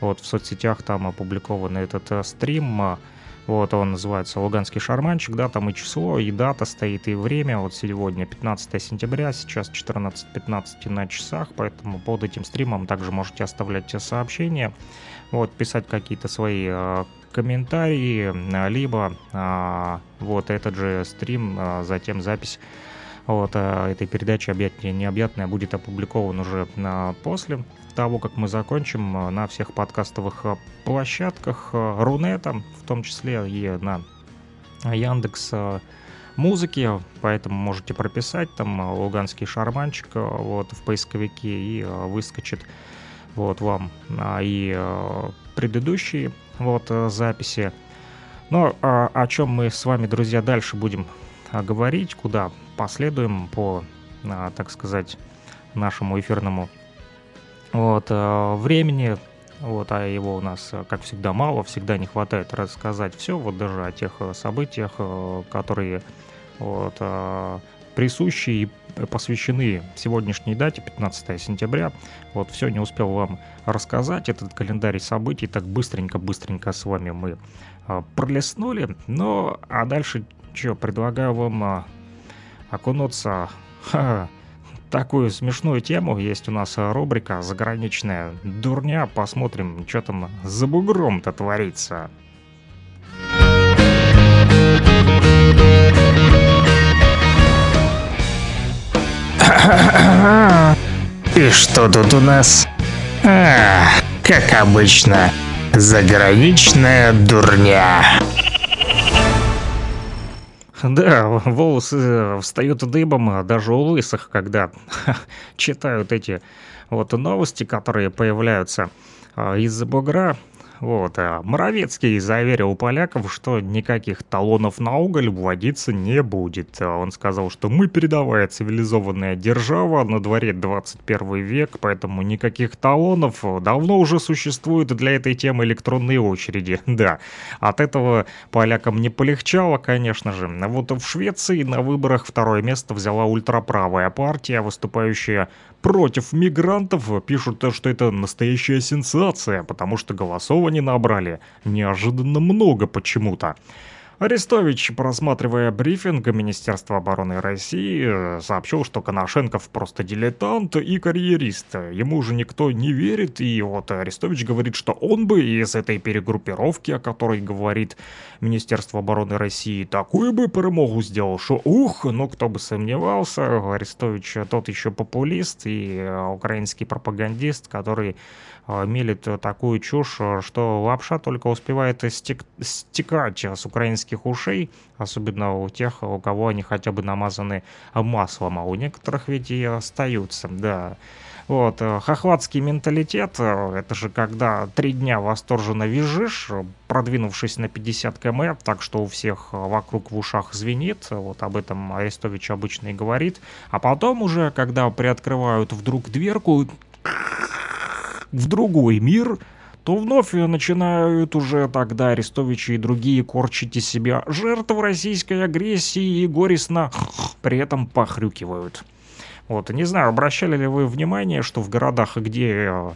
вот в соцсетях там опубликован этот э, стрим. Вот он называется «Луганский шарманчик», да, там и число, и дата стоит, и время. Вот сегодня 15 сентября, сейчас 14.15 на часах, поэтому под этим стримом также можете оставлять сообщения, вот, писать какие-то свои э, комментарии, либо э, вот этот же стрим, э, затем запись вот, э, этой передачи «Объятие необъятное» будет опубликован уже э, после того, как мы закончим э, на всех подкастовых площадках Рунета, в том числе и на Яндекс музыки, поэтому можете прописать там «Луганский шарманчик» вот, в поисковике и выскочит вот вам и предыдущие вот записи. Но о чем мы с вами, друзья, дальше будем говорить, куда последуем по, так сказать, нашему эфирному вот, э, времени, вот, а его у нас, э, как всегда, мало, всегда не хватает рассказать все, вот даже о тех э, событиях, которые вот, присущи и посвящены сегодняшней дате, 15 сентября. Вот все не успел вам рассказать, этот календарь событий так быстренько-быстренько с вами мы пролистнули. Ну, а дальше что, предлагаю вам окунуться такую смешную тему. Есть у нас рубрика «Заграничная дурня». Посмотрим, что там за бугром-то творится. И что тут у нас? А, как обычно, заграничная дурня. Да, волосы э, встают дыбом а даже у лысых, когда читают эти вот новости, которые появляются а, из-за бугра. Вот, а Моровецкий заверил поляков, что никаких талонов на уголь вводиться не будет. Он сказал, что мы передовая цивилизованная держава, на дворе 21 век, поэтому никаких талонов. Давно уже существуют для этой темы электронные очереди. Да, от этого полякам не полегчало, конечно же. Вот в Швеции на выборах второе место взяла ультраправая партия, выступающая против мигрантов. Пишут, что это настоящая сенсация, потому что голосов они набрали неожиданно много почему-то. Арестович, просматривая брифинг Министерства обороны России, сообщил, что Коношенков просто дилетант и карьерист. Ему уже никто не верит, и вот Арестович говорит, что он бы из этой перегруппировки, о которой говорит Министерство обороны России, такую бы перемогу сделал, что ух, ну кто бы сомневался, Арестович тот еще популист и украинский пропагандист, который Э, мелит такую чушь, э, что лапша только успевает стек стекать с украинских ушей, особенно у тех, у кого они хотя бы намазаны маслом, а у некоторых ведь и остаются, да. Вот, э, хохватский менталитет, это же когда три дня восторженно визжишь, продвинувшись на 50 км, так что у всех вокруг в ушах звенит, вот об этом Арестович обычно и говорит, а потом уже, когда приоткрывают вдруг дверку, в другой мир, то вновь начинают уже тогда Арестовичи и другие корчить из себя жертв российской агрессии и горестно при этом похрюкивают. Вот, не знаю, обращали ли вы внимание, что в городах, где э,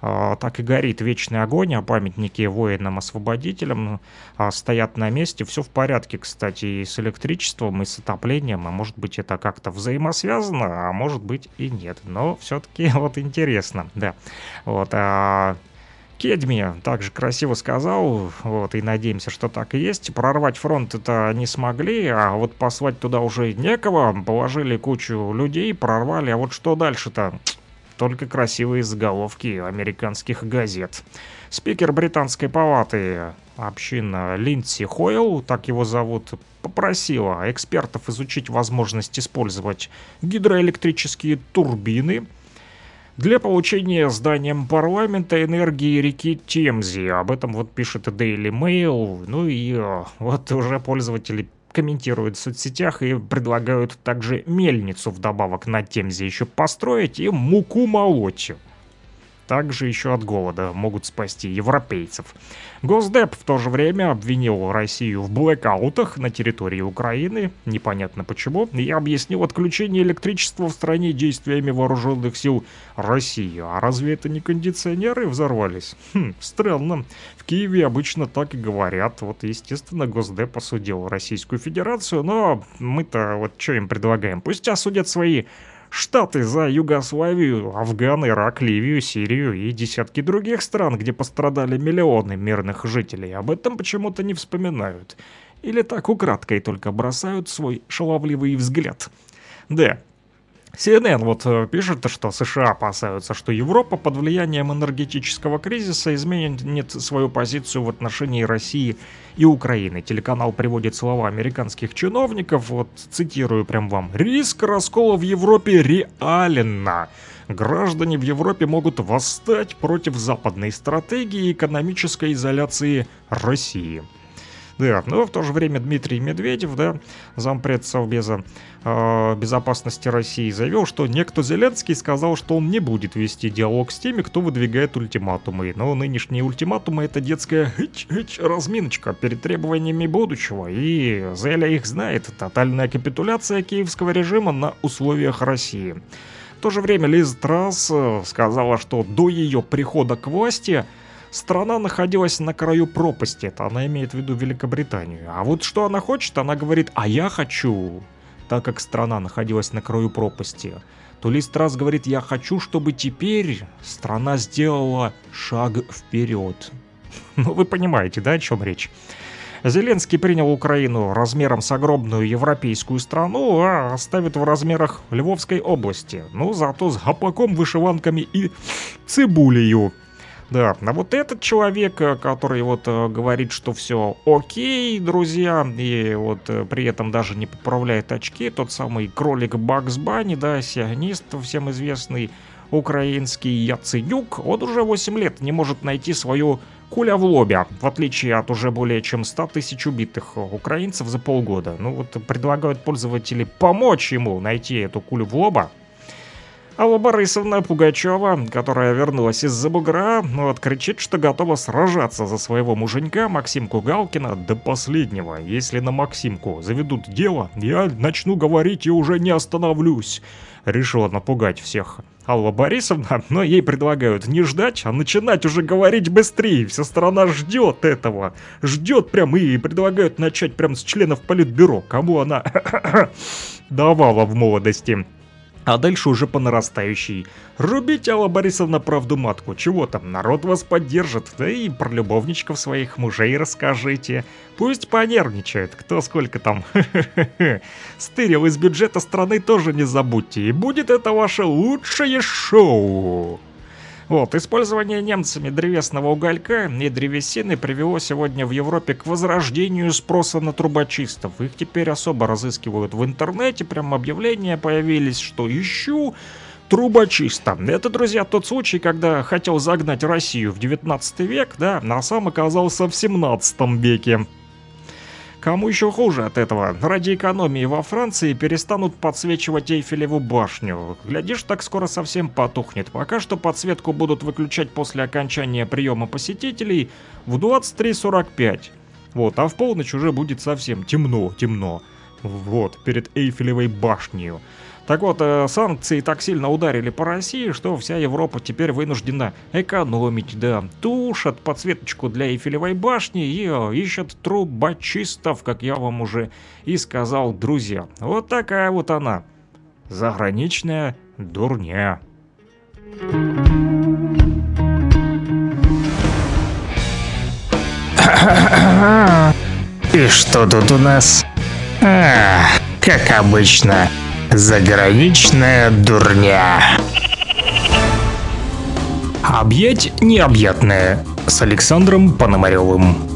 так и горит вечный огонь, а памятники воинам-освободителям э, стоят на месте. Все в порядке, кстати, и с электричеством, и с отоплением. А может быть, это как-то взаимосвязано, а может быть и нет. Но все-таки вот интересно, да. Вот, а Кедми также красиво сказал, вот, и надеемся, что так и есть. Прорвать фронт это не смогли, а вот послать туда уже некого. Положили кучу людей, прорвали, а вот что дальше-то? Только красивые заголовки американских газет. Спикер британской палаты община Линдси Хойл, так его зовут, попросила экспертов изучить возможность использовать гидроэлектрические турбины для получения зданием парламента энергии реки Темзи. Об этом вот пишет Daily Mail. Ну и э, вот уже пользователи комментируют в соцсетях и предлагают также мельницу вдобавок на Темзе еще построить и муку молоть. Также еще от голода могут спасти европейцев. Госдеп в то же время обвинил Россию в блэкаутах на территории Украины, непонятно почему, и объяснил отключение электричества в стране действиями вооруженных сил России. А разве это не кондиционеры взорвались? Хм, странно. В Киеве обычно так и говорят. Вот, естественно, Госдеп осудил Российскую Федерацию, но мы-то вот что им предлагаем? Пусть осудят свои Штаты за Югославию, Афган, Ирак, Ливию, Сирию и десятки других стран, где пострадали миллионы мирных жителей. Об этом почему-то не вспоминают. Или так украдкой только бросают свой шаловливый взгляд. Да, CNN вот э, пишет, что США опасаются, что Европа под влиянием энергетического кризиса изменит свою позицию в отношении России и Украины. Телеканал приводит слова американских чиновников, вот цитирую прям вам. «Риск раскола в Европе реален. Граждане в Европе могут восстать против западной стратегии экономической изоляции России». Да, но в то же время Дмитрий Медведев, да, зампред Совбеза э, безопасности России, заявил, что некто Зеленский сказал, что он не будет вести диалог с теми, кто выдвигает ультиматумы. Но нынешние ультиматумы это детская разминочка перед требованиями будущего. И Зеля их знает. Тотальная капитуляция киевского режима на условиях России. В то же время Лиз Трасс э, сказала, что до ее прихода к власти страна находилась на краю пропасти. Это она имеет в виду Великобританию. А вот что она хочет, она говорит, а я хочу, так как страна находилась на краю пропасти, то Ли Страс говорит, я хочу, чтобы теперь страна сделала шаг вперед. Ну, вы понимаете, да, о чем речь? Зеленский принял Украину размером с огромную европейскую страну, а оставит в размерах Львовской области. Ну, зато с гопаком, вышиванками и цибулею. Да, а вот этот человек, э, который вот э, говорит, что все окей, друзья, и вот э, при этом даже не поправляет очки, тот самый кролик Бакс Банни, да, сионист всем известный, украинский Яценюк, он уже 8 лет не может найти свою куля в лобе, в отличие от уже более чем 100 тысяч убитых украинцев за полгода. Ну вот предлагают пользователи помочь ему найти эту кулю в лоба, Алла Борисовна Пугачева, которая вернулась из-за бугра, вот кричит, что готова сражаться за своего муженька Максимку Галкина до последнего. Если на Максимку заведут дело, я начну говорить и уже не остановлюсь. Решила напугать всех. Алла Борисовна, но ей предлагают не ждать, а начинать уже говорить быстрее. Вся страна ждет этого. Ждет прям и предлагают начать прям с членов политбюро, кому она давала в молодости. А дальше уже по нарастающей. Рубите, Алла Борисовна, правду матку. Чего там, народ вас поддержит. Да и про любовничков своих мужей расскажите. Пусть понервничают, кто сколько там. Стырил из бюджета страны тоже не забудьте. И будет это ваше лучшее шоу. Вот, использование немцами древесного уголька и древесины привело сегодня в Европе к возрождению спроса на трубочистов. Их теперь особо разыскивают в интернете, прям объявления появились, что ищу трубочиста. Это, друзья, тот случай, когда хотел загнать Россию в 19 век, да, а сам оказался в 17 веке. Кому еще хуже от этого? Ради экономии во Франции перестанут подсвечивать Эйфелеву башню. Глядишь, так скоро совсем потухнет. Пока что подсветку будут выключать после окончания приема посетителей в 23.45. Вот, а в полночь уже будет совсем темно, темно. Вот, перед Эйфелевой башней. Так вот, э, санкции так сильно ударили по России, что вся Европа теперь вынуждена экономить, да. Тушат подсветочку для Эйфелевой башни и э, ищут трубочистов, как я вам уже и сказал, друзья. Вот такая вот она. Заграничная дурня. И что тут у нас? А, как обычно, заграничная дурня. Объять необъятное с Александром Пономаревым.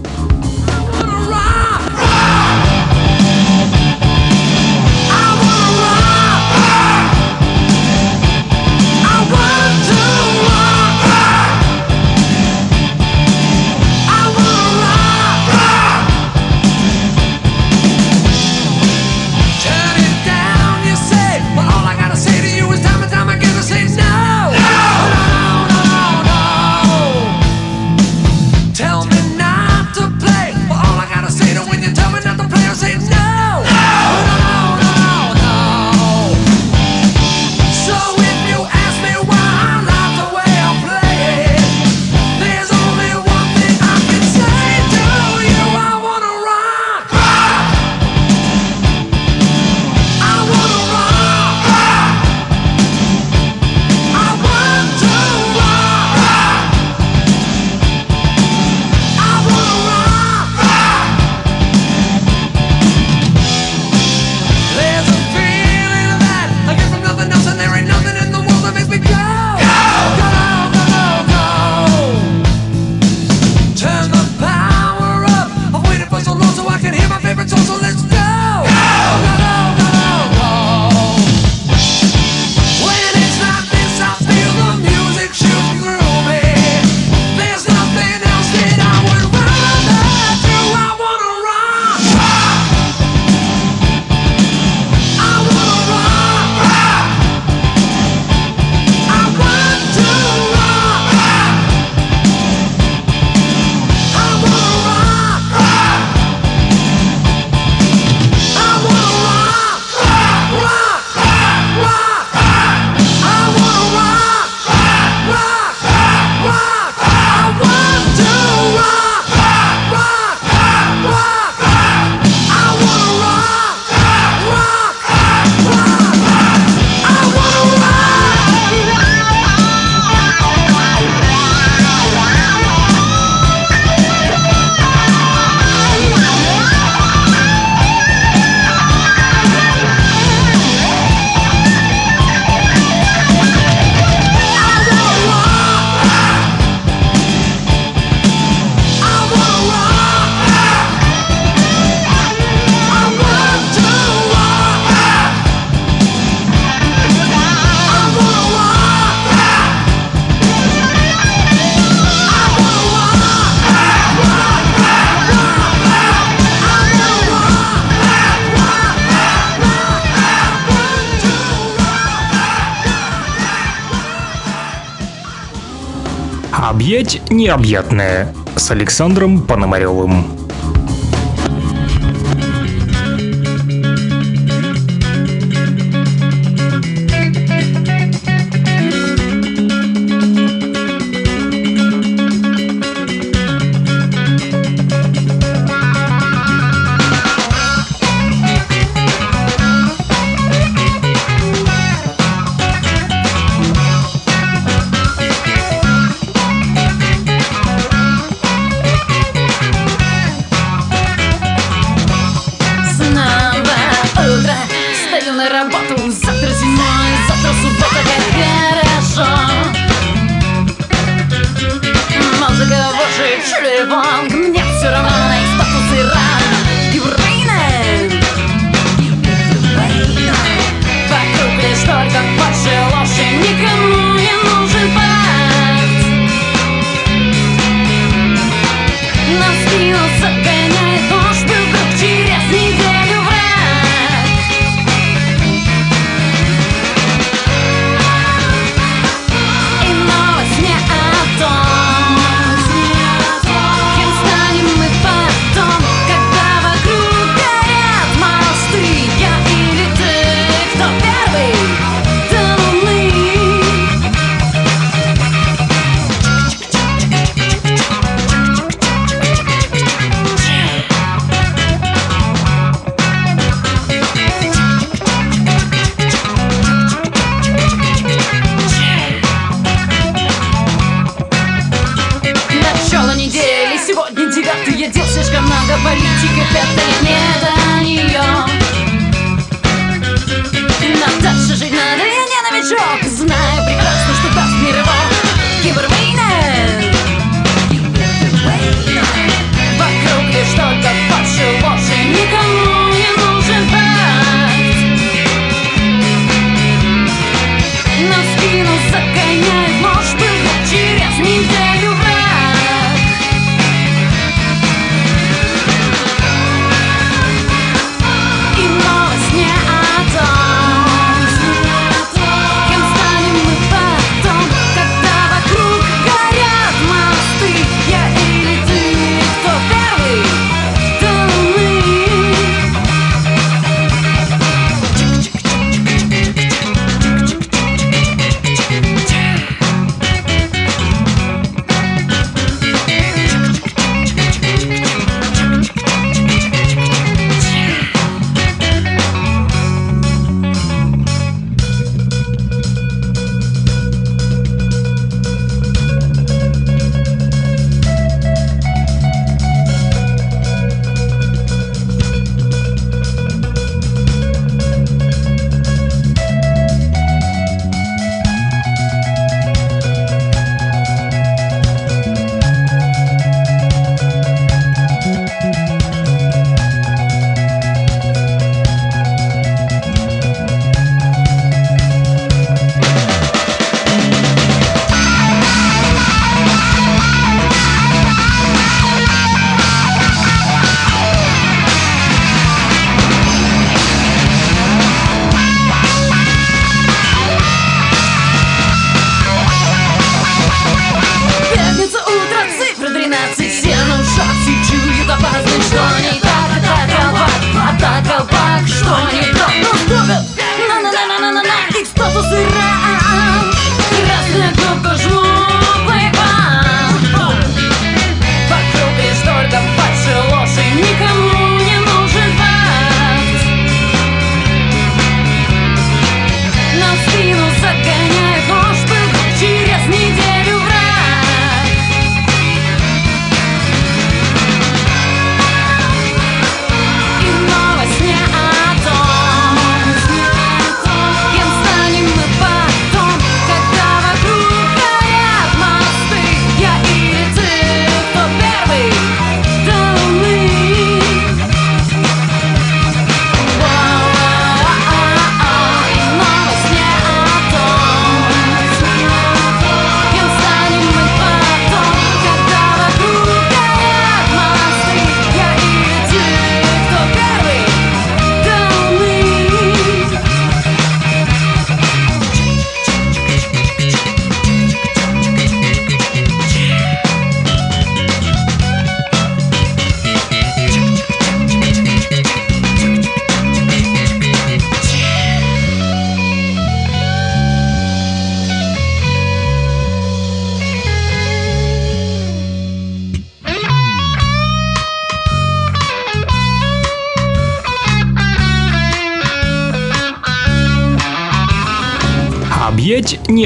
Объять необъятное с Александром Пономаревым.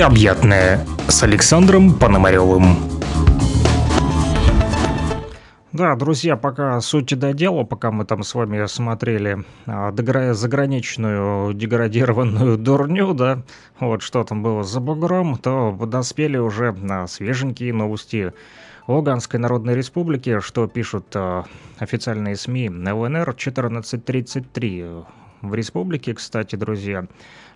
Необъятное с Александром Пономаревым. Да, друзья, пока суть до дела, пока мы там с вами смотрели а, заграничную деградированную дурню, да, вот что там было за бугром, то подоспели уже на свеженькие новости Луганской Народной Республики, что пишут а, официальные СМИ ЛНР 1433. В республике, кстати, друзья,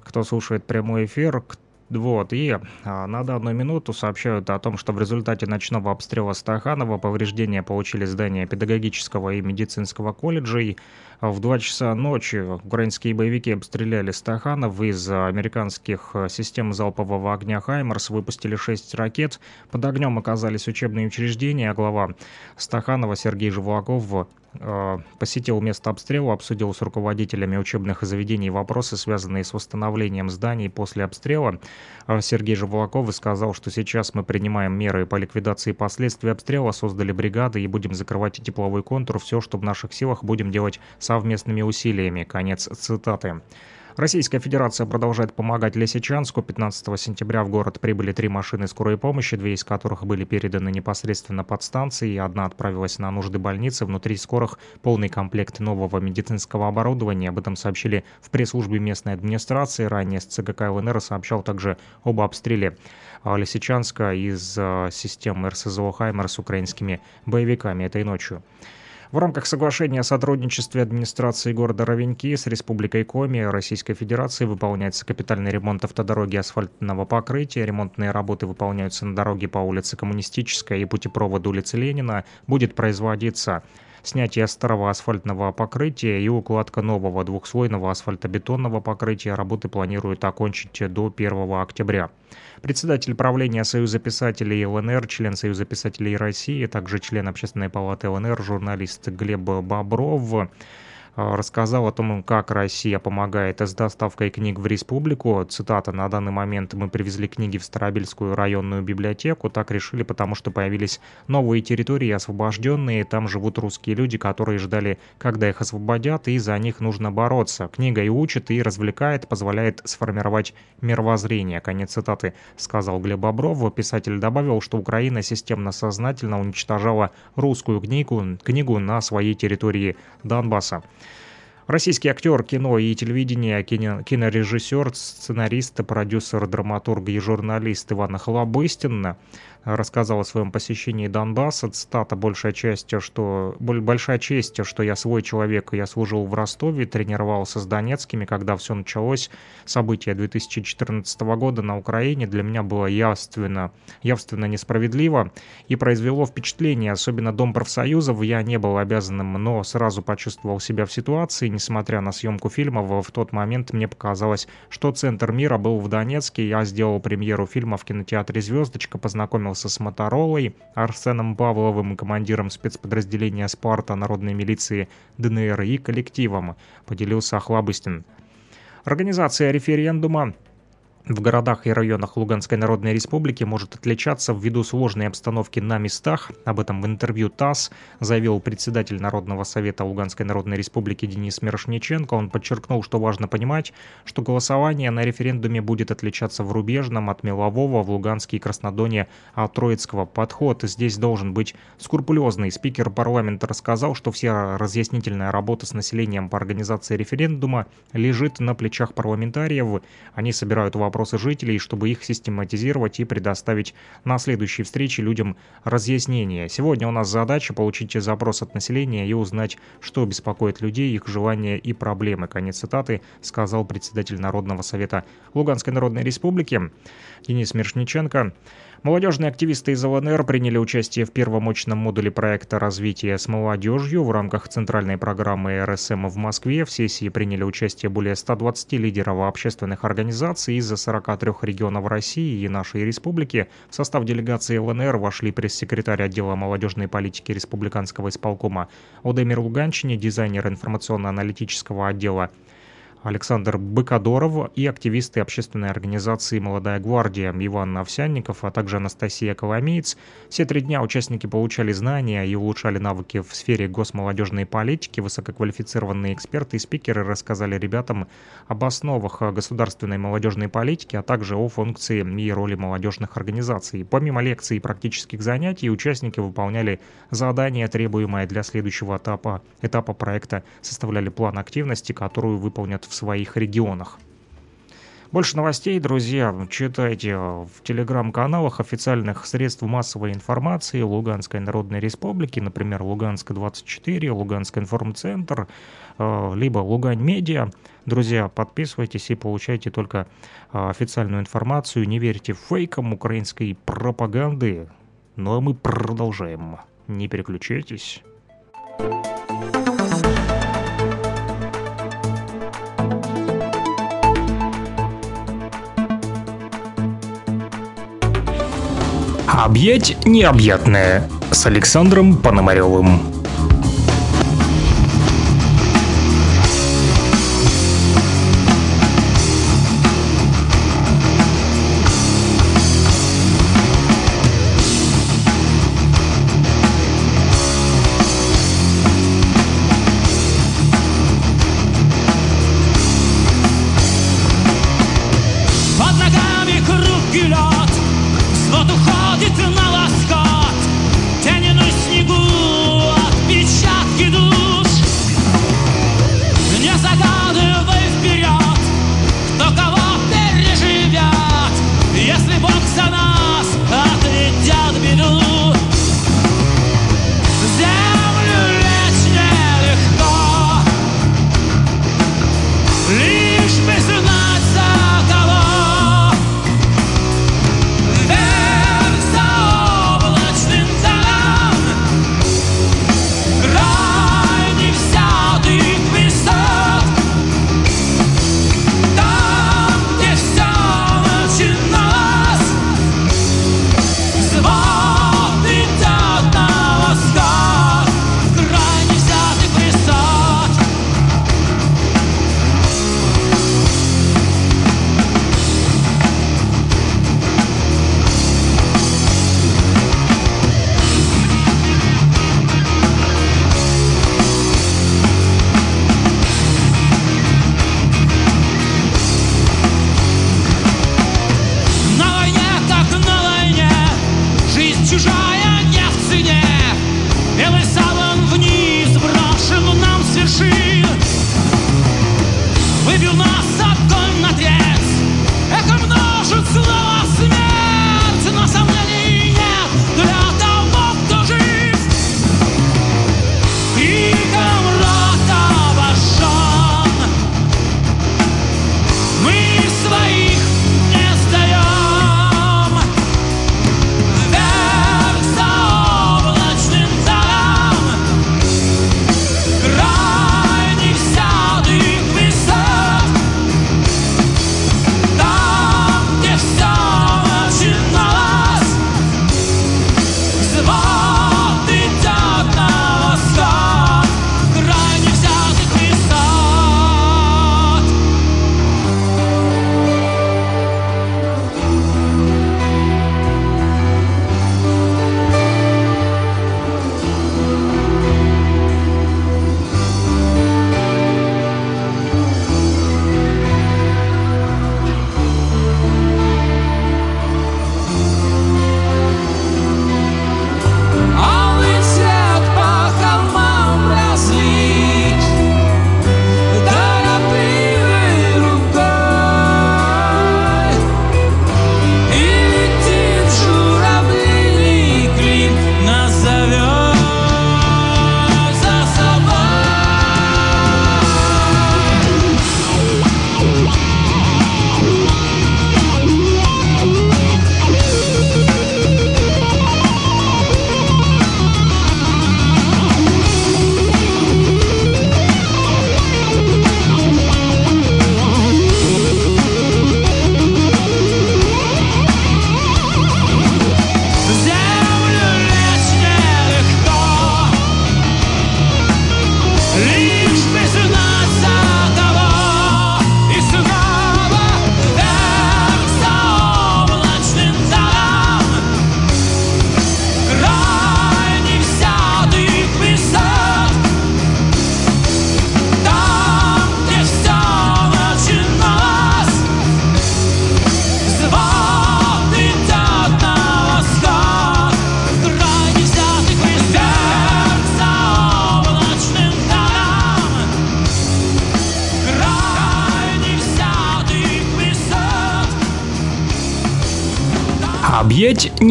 кто слушает прямой эфир, вот, и а, на данную минуту сообщают о том, что в результате ночного обстрела Стаханова повреждения получили здания педагогического и медицинского колледжей. В 2 часа ночи украинские боевики обстреляли Стаханов из американских систем залпового огня «Хаймерс», выпустили 6 ракет. Под огнем оказались учебные учреждения. Глава Стаханова Сергей Живлаков посетил место обстрела, обсудил с руководителями учебных заведений вопросы, связанные с восстановлением зданий после обстрела. Э, Сергей Живолоков сказал, что сейчас мы принимаем меры по ликвидации последствий обстрела, создали бригады и будем закрывать тепловой контур. Все, что в наших силах, будем делать совместными усилиями. Конец цитаты. Российская Федерация продолжает помогать Лисичанску. 15 сентября в город прибыли три машины скорой помощи, две из которых были переданы непосредственно под станции, и одна отправилась на нужды больницы. Внутри скорых полный комплект нового медицинского оборудования. Об этом сообщили в пресс-службе местной администрации. Ранее с ЦГК ЛНР сообщал также об обстреле Лисичанска из э, системы РСЗО «Хаймер» с украинскими боевиками этой ночью. В рамках соглашения о сотрудничестве администрации города Ровеньки с Республикой Коми Российской Федерации выполняется капитальный ремонт автодороги асфальтного покрытия. Ремонтные работы выполняются на дороге по улице Коммунистическая и путепроводу улицы Ленина. Будет производиться снятие старого асфальтного покрытия и укладка нового двухслойного асфальтобетонного покрытия. Работы планируют окончить до 1 октября. Председатель правления Союза писателей ЛНР, член Союза писателей России, также член Общественной палаты ЛНР, журналист Глеб Бобров рассказал о том, как Россия помогает с доставкой книг в республику. Цитата, на данный момент мы привезли книги в Старобельскую районную библиотеку. Так решили, потому что появились новые территории освобожденные. Там живут русские люди, которые ждали, когда их освободят, и за них нужно бороться. Книга и учит, и развлекает, позволяет сформировать мировоззрение. Конец цитаты, сказал Глеб Бобров. Писатель добавил, что Украина системно сознательно уничтожала русскую книгу, книгу на своей территории Донбасса. Российский актер кино и телевидения, кино, кинорежиссер, сценарист, продюсер, драматург и журналист Иван Хлобыстин рассказал о своем посещении Донбасса. Цитата «Большая часть, что, большая честь, что я свой человек, я служил в Ростове, тренировался с донецкими, когда все началось. События 2014 года на Украине для меня было явственно, явственно несправедливо и произвело впечатление, особенно Дом профсоюзов. Я не был обязанным, но сразу почувствовал себя в ситуации. Несмотря на съемку фильма, в тот момент мне показалось, что центр мира был в Донецке. Я сделал премьеру фильма в кинотеатре «Звездочка», познакомился познакомился с Моторолой, Арсеном Павловым, командиром спецподразделения «Спарта» народной милиции ДНР и коллективом, поделился Охлабыстин. Организация референдума в городах и районах Луганской Народной Республики может отличаться ввиду сложной обстановки на местах. Об этом в интервью ТАСС заявил председатель Народного совета Луганской Народной Республики Денис Мирошниченко. Он подчеркнул, что важно понимать, что голосование на референдуме будет отличаться в Рубежном от Мелового, в Луганске и Краснодоне от Троицкого. Подход здесь должен быть скрупулезный. Спикер парламента рассказал, что вся разъяснительная работа с населением по организации референдума лежит на плечах парламентариев. Они собирают вопросы вопросы жителей, чтобы их систематизировать и предоставить на следующей встрече людям разъяснения. Сегодня у нас задача получить запрос от населения и узнать, что беспокоит людей, их желания и проблемы. Конец цитаты сказал председатель Народного совета Луганской Народной Республики Денис Миршниченко. Молодежные активисты из ЛНР приняли участие в первом очном модуле проекта развития с молодежью в рамках центральной программы РСМ в Москве. В сессии приняли участие более 120 лидеров общественных организаций из 43 регионов России и нашей республики. В состав делегации ЛНР вошли пресс-секретарь отдела молодежной политики Республиканского исполкома Одемир Луганчини, дизайнер информационно-аналитического отдела Александр Быкадоров и активисты общественной организации «Молодая гвардия» Иван Овсянников, а также Анастасия Коломеец. Все три дня участники получали знания и улучшали навыки в сфере госмолодежной политики. Высококвалифицированные эксперты и спикеры рассказали ребятам об основах государственной молодежной политики, а также о функции и роли молодежных организаций. Помимо лекций и практических занятий, участники выполняли задания, требуемые для следующего этапа, этапа проекта, составляли план активности, которую выполнят в своих регионах. Больше новостей, друзья, читайте в телеграм-каналах официальных средств массовой информации Луганской Народной Республики, например, Луганск-24, Луганск информцентр, э, либо Лугань Медиа. Друзья, подписывайтесь и получайте только э, официальную информацию. Не верьте фейкам украинской пропаганды. Ну а мы продолжаем. Не переключайтесь. Объять необъятное с Александром Пономаревым.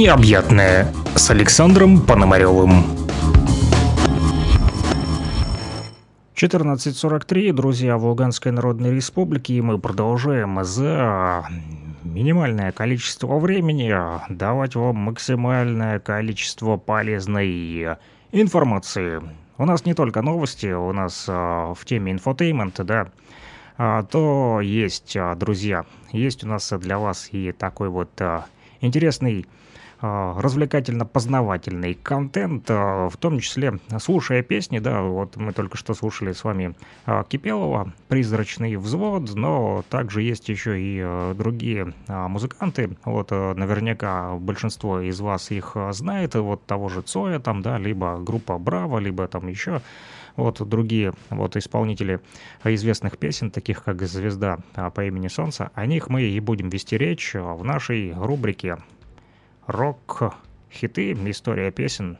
Необъятное с Александром Пономаревым. 14.43, друзья, в Луганской Народной Республике, и мы продолжаем за минимальное количество времени давать вам максимальное количество полезной информации. У нас не только новости, у нас а, в теме инфотейнмента, да, а, то есть, а, друзья, есть у нас для вас и такой вот а, интересный развлекательно-познавательный контент, а, в том числе слушая песни, да, вот мы только что слушали с вами а, Кипелова, «Призрачный взвод», но также есть еще и другие музыканты, вот наверняка большинство из вас их знает, вот того же Цоя там, да, либо группа Браво, либо там еще вот другие вот исполнители известных песен, таких как «Звезда» по имени Солнце, о них мы и будем вести речь в нашей рубрике рок-хиты, история песен.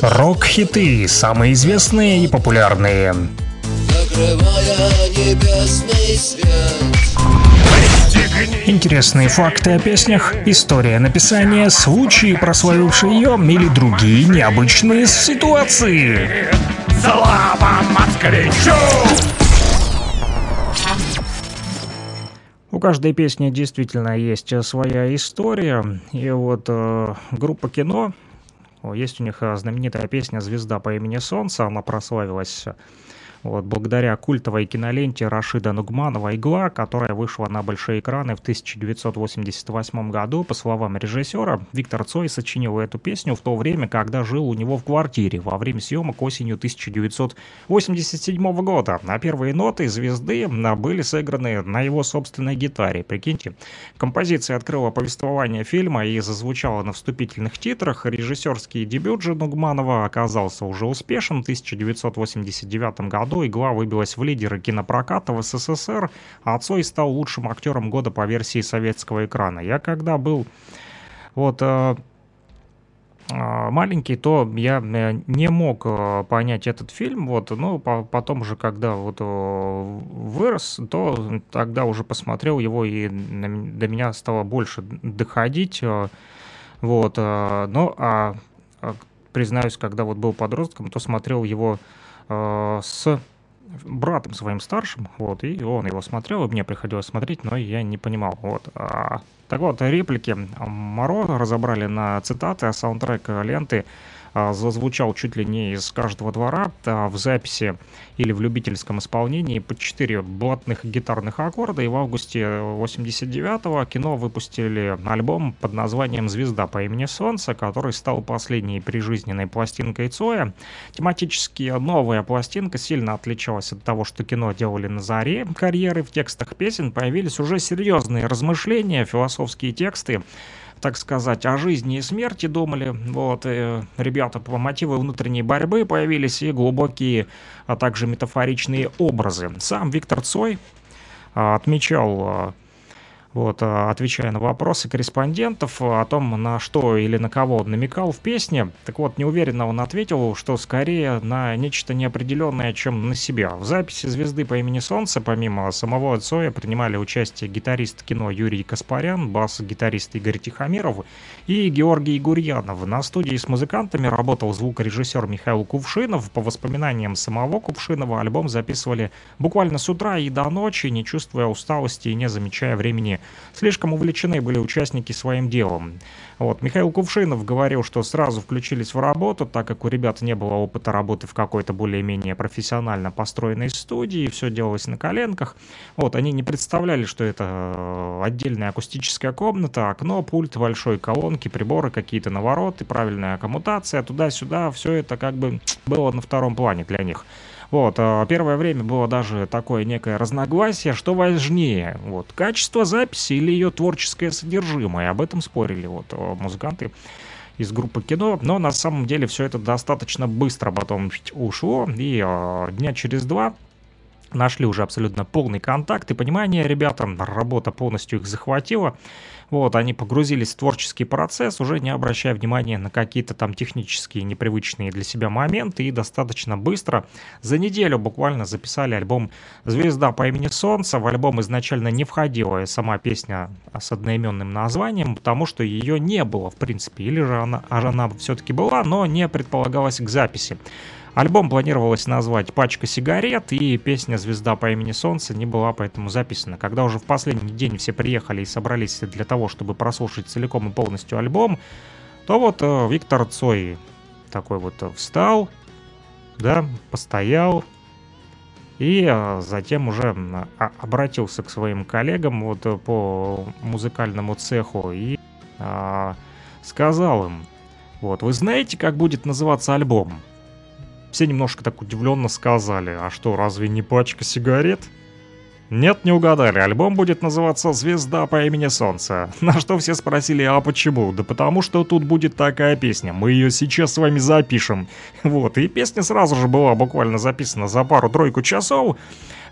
Рок-хиты, самые известные и популярные. Закрывая небесный свет. Интересные факты о песнях, история написания, случаи, прославившие ее или другие необычные ситуации. Слава москвичу! У каждой песни действительно есть своя история. И вот э, группа кино, есть у них знаменитая песня «Звезда по имени Солнце», она прославилась вот, благодаря культовой киноленте Рашида Нугманова «Игла», которая вышла на большие экраны в 1988 году, по словам режиссера, Виктор Цой сочинил эту песню в то время, когда жил у него в квартире во время съемок осенью 1987 года. А первые ноты «Звезды» были сыграны на его собственной гитаре. Прикиньте, композиция открыла повествование фильма и зазвучала на вступительных титрах. Режиссерский дебют же Нугманова оказался уже успешен в 1989 году году «Игла» выбилась в лидеры кинопроката в СССР, а Цой стал лучшим актером года по версии советского экрана. Я когда был вот э, э, маленький, то я э, не мог понять этот фильм, вот, но потом же, когда вот вырос, то тогда уже посмотрел его, и до меня стало больше доходить, вот, но, а, признаюсь, когда вот был подростком, то смотрел его Э, с братом своим старшим, вот, и он его смотрел, и мне приходилось смотреть, но я не понимал, вот. А, так вот, реплики Моро разобрали на цитаты, а саундтрек ленты а, зазвучал чуть ли не из каждого двора а, в записи или в любительском исполнении по 4 блатных гитарных аккорда. И в августе 89-го кино выпустили альбом под названием «Звезда по имени Солнце», который стал последней прижизненной пластинкой Цоя. Тематически новая пластинка сильно отличалась от того, что кино делали на заре карьеры. В текстах песен появились уже серьезные размышления, философские тексты, так сказать, о жизни и смерти думали. Вот, и ребята по мотиву внутренней борьбы появились и глубокие, а также метафоричные образы. Сам Виктор Цой а, отмечал а, вот, а, отвечая на вопросы корреспондентов о том, на что или на кого он намекал в песне. Так вот, неуверенно он ответил, что скорее на нечто неопределенное, чем на себя. В записи «Звезды по имени Солнце» помимо самого Цоя принимали участие гитарист кино Юрий Каспарян, бас-гитарист Игорь Тихомиров и Георгий Гурьянов. На студии с музыкантами работал звукорежиссер Михаил Кувшинов. По воспоминаниям самого Кувшинова альбом записывали буквально с утра и до ночи, не чувствуя усталости и не замечая времени слишком увлечены были участники своим делом. Вот. Михаил Кувшинов говорил, что сразу включились в работу, так как у ребят не было опыта работы в какой-то более-менее профессионально построенной студии, все делалось на коленках. Вот, они не представляли, что это э, отдельная акустическая комната, окно, пульт большой колонки, приборы какие-то навороты, правильная коммутация, туда-сюда, все это как бы было на втором плане для них. Вот, а, первое время было даже такое некое разногласие, что важнее, вот, качество записи или ее творческое содержимое, об этом спорили вот а, музыканты из группы кино, но на самом деле все это достаточно быстро потом ушло, и э, дня через два нашли уже абсолютно полный контакт. И понимание ребятам, работа полностью их захватила. Вот, они погрузились в творческий процесс, уже не обращая внимания на какие-то там технические непривычные для себя моменты, и достаточно быстро, за неделю буквально записали альбом «Звезда по имени Солнце». В альбом изначально не входила сама песня с одноименным названием, потому что ее не было, в принципе, или же она, она все-таки была, но не предполагалась к записи. Альбом планировалось назвать «Пачка сигарет», и песня «Звезда по имени Солнце» не была поэтому записана. Когда уже в последний день все приехали и собрались для того, чтобы прослушать целиком и полностью альбом, то вот э, Виктор Цой такой вот э, встал, да, постоял, и э, затем уже а, обратился к своим коллегам вот по музыкальному цеху и а, сказал им, вот, вы знаете, как будет называться альбом? Все немножко так удивленно сказали, а что, разве не пачка сигарет? Нет, не угадали, альбом будет называться «Звезда по имени Солнце». На что все спросили, а почему? Да потому что тут будет такая песня, мы ее сейчас с вами запишем. Вот, и песня сразу же была буквально записана за пару-тройку часов,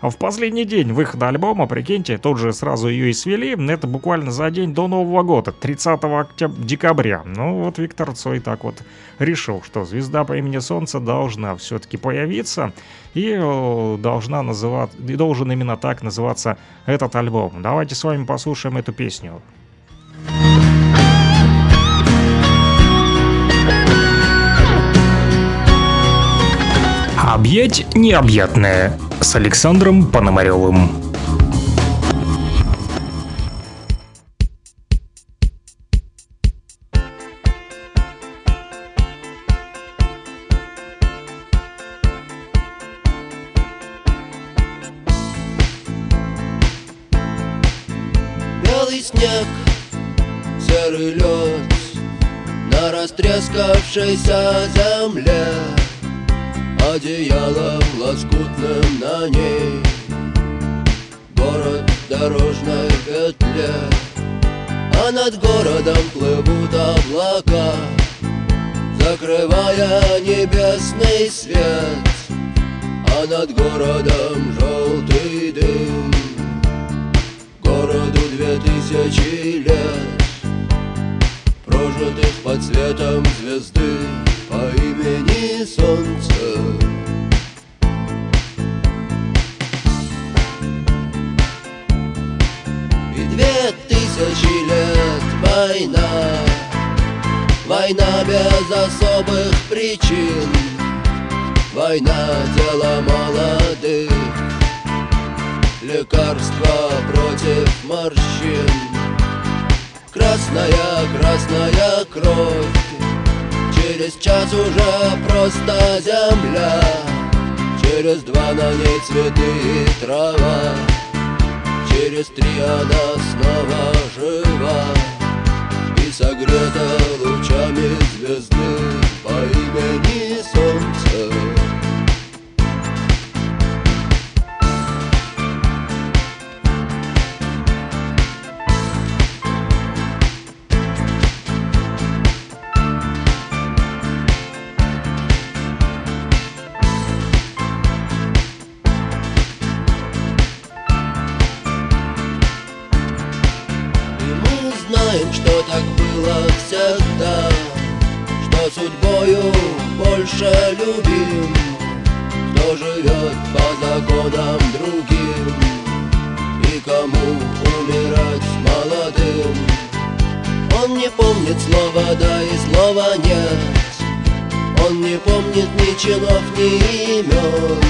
в последний день выхода альбома, прикиньте, тут же сразу ее и свели. Это буквально за день до Нового года, 30 октября, декабря. Ну вот Виктор Цой так вот решил, что звезда по имени Солнце должна все-таки появиться и э, должна называть, должен именно так называться этот альбом. Давайте с вами послушаем эту песню. Объять необъятное с Александром Пономаревым. Белый снег, серый лед На растрескавшейся свет А над городом желтый дым Городу две тысячи лет Прожитых под светом звезды по имени Солнце. И две тысячи лет война, война без особых причин, война дело молодых, лекарства против морщин. Красная, красная кровь. Через час уже просто земля. Через два на ней цветы и трава. Через три она снова жива. И согрета лучами звезды По имени больше любим. Кто живет по законам другим? И кому умирать молодым? Он не помнит слова «да» и слова «нет» Он не помнит ни чинов, ни имен.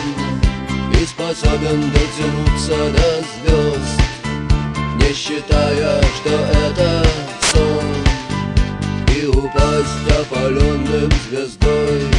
И способен дотянуться до звезд не считая, что это сон. И упасть опаленным звездой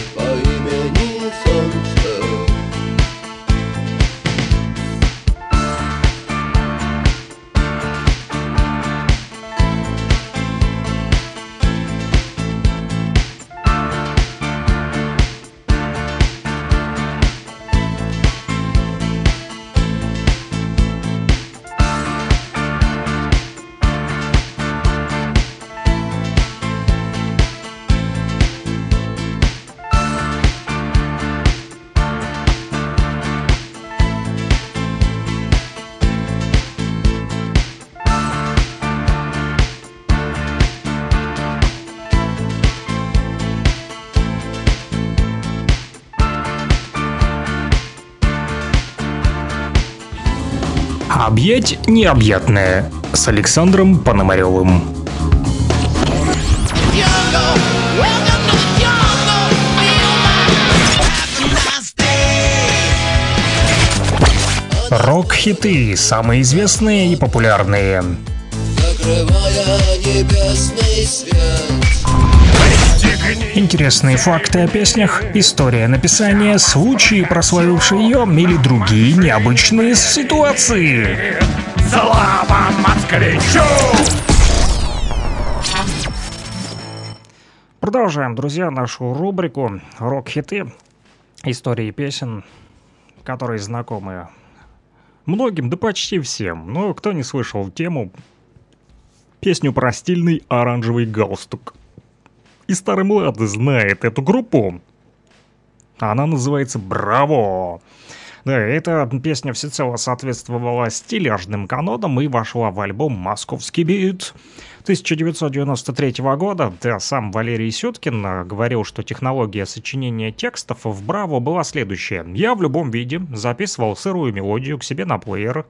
Объять необъятное с Александром Пономаревым. Рок-хиты, самые известные и популярные. Закрывая небесный свет Интересные факты о песнях, история написания, случаи, прославившие ее или другие необычные ситуации. Слава москвичу! Продолжаем, друзья, нашу рубрику «Рок-хиты». Истории песен, которые знакомы многим, да почти всем. Но кто не слышал тему, песню про стильный оранжевый галстук. И старый млад знает эту группу. Она называется «Браво». Да, эта песня всецело соответствовала стиляжным канонам и вошла в альбом «Московский бит». 1993 года да, сам Валерий Сюткин говорил, что технология сочинения текстов в «Браво» была следующая. «Я в любом виде записывал сырую мелодию к себе на плеер,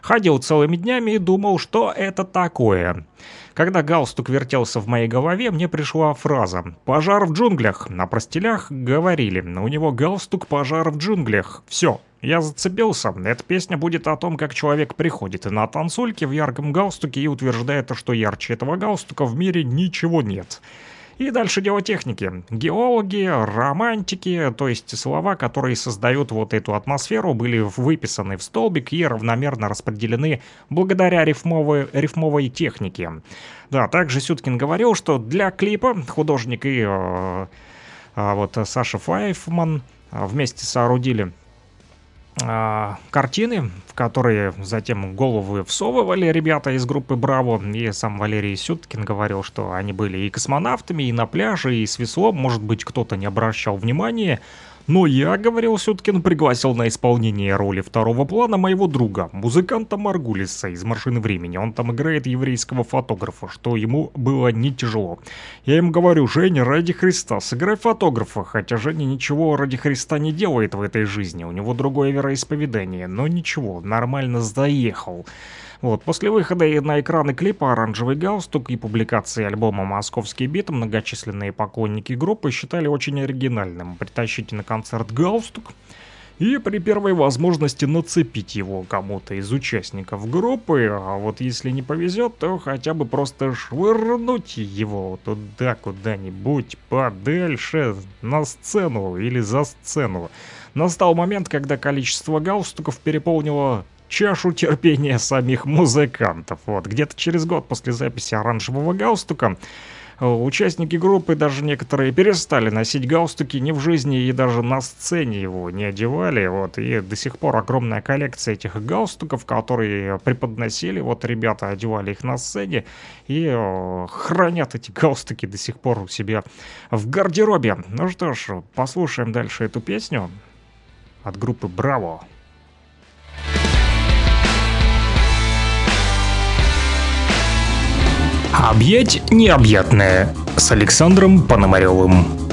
ходил целыми днями и думал, что это такое». Когда галстук вертелся в моей голове, мне пришла фраза «Пожар в джунглях». На простелях говорили «У него галстук пожар в джунглях». Все, я зацепился. Эта песня будет о том, как человек приходит на танцульке в ярком галстуке и утверждает, что ярче этого галстука в мире ничего нет. И дальше дело техники. Геологи, романтики, то есть слова, которые создают вот эту атмосферу, были выписаны в столбик и равномерно распределены благодаря рифмовой, рифмовой технике. Да, также Сюткин говорил, что для клипа художник и э, э, вот Саша Файфман вместе соорудили а, картины, в которые затем головы всовывали ребята из группы «Браво», и сам Валерий Сюткин говорил, что они были и космонавтами, и на пляже, и с веслом, может быть, кто-то не обращал внимания, но я, говорил Сюткин, пригласил на исполнение роли второго плана моего друга, музыканта Маргулиса из «Машины времени». Он там играет еврейского фотографа, что ему было не тяжело. Я им говорю, Женя, ради Христа, сыграй фотографа, хотя Женя ничего ради Христа не делает в этой жизни, у него другое вероисповедание, но ничего, нормально заехал. Вот, после выхода на экраны клипа «Оранжевый галстук» и публикации альбома «Московский бит» многочисленные поклонники группы считали очень оригинальным притащить на концерт галстук и при первой возможности нацепить его кому-то из участников группы, а вот если не повезет, то хотя бы просто швырнуть его туда куда-нибудь подальше, на сцену или за сцену. Настал момент, когда количество галстуков переполнило чашу терпения самих музыкантов. Вот, где-то через год после записи оранжевого галстука э, участники группы, даже некоторые, перестали носить галстуки ни в жизни и даже на сцене его не одевали. Вот, и до сих пор огромная коллекция этих галстуков, которые преподносили, вот ребята одевали их на сцене и о, хранят эти галстуки до сих пор у себя в гардеробе. Ну что ж, послушаем дальше эту песню от группы «Браво». Объять необъятное с Александром Пономаревым.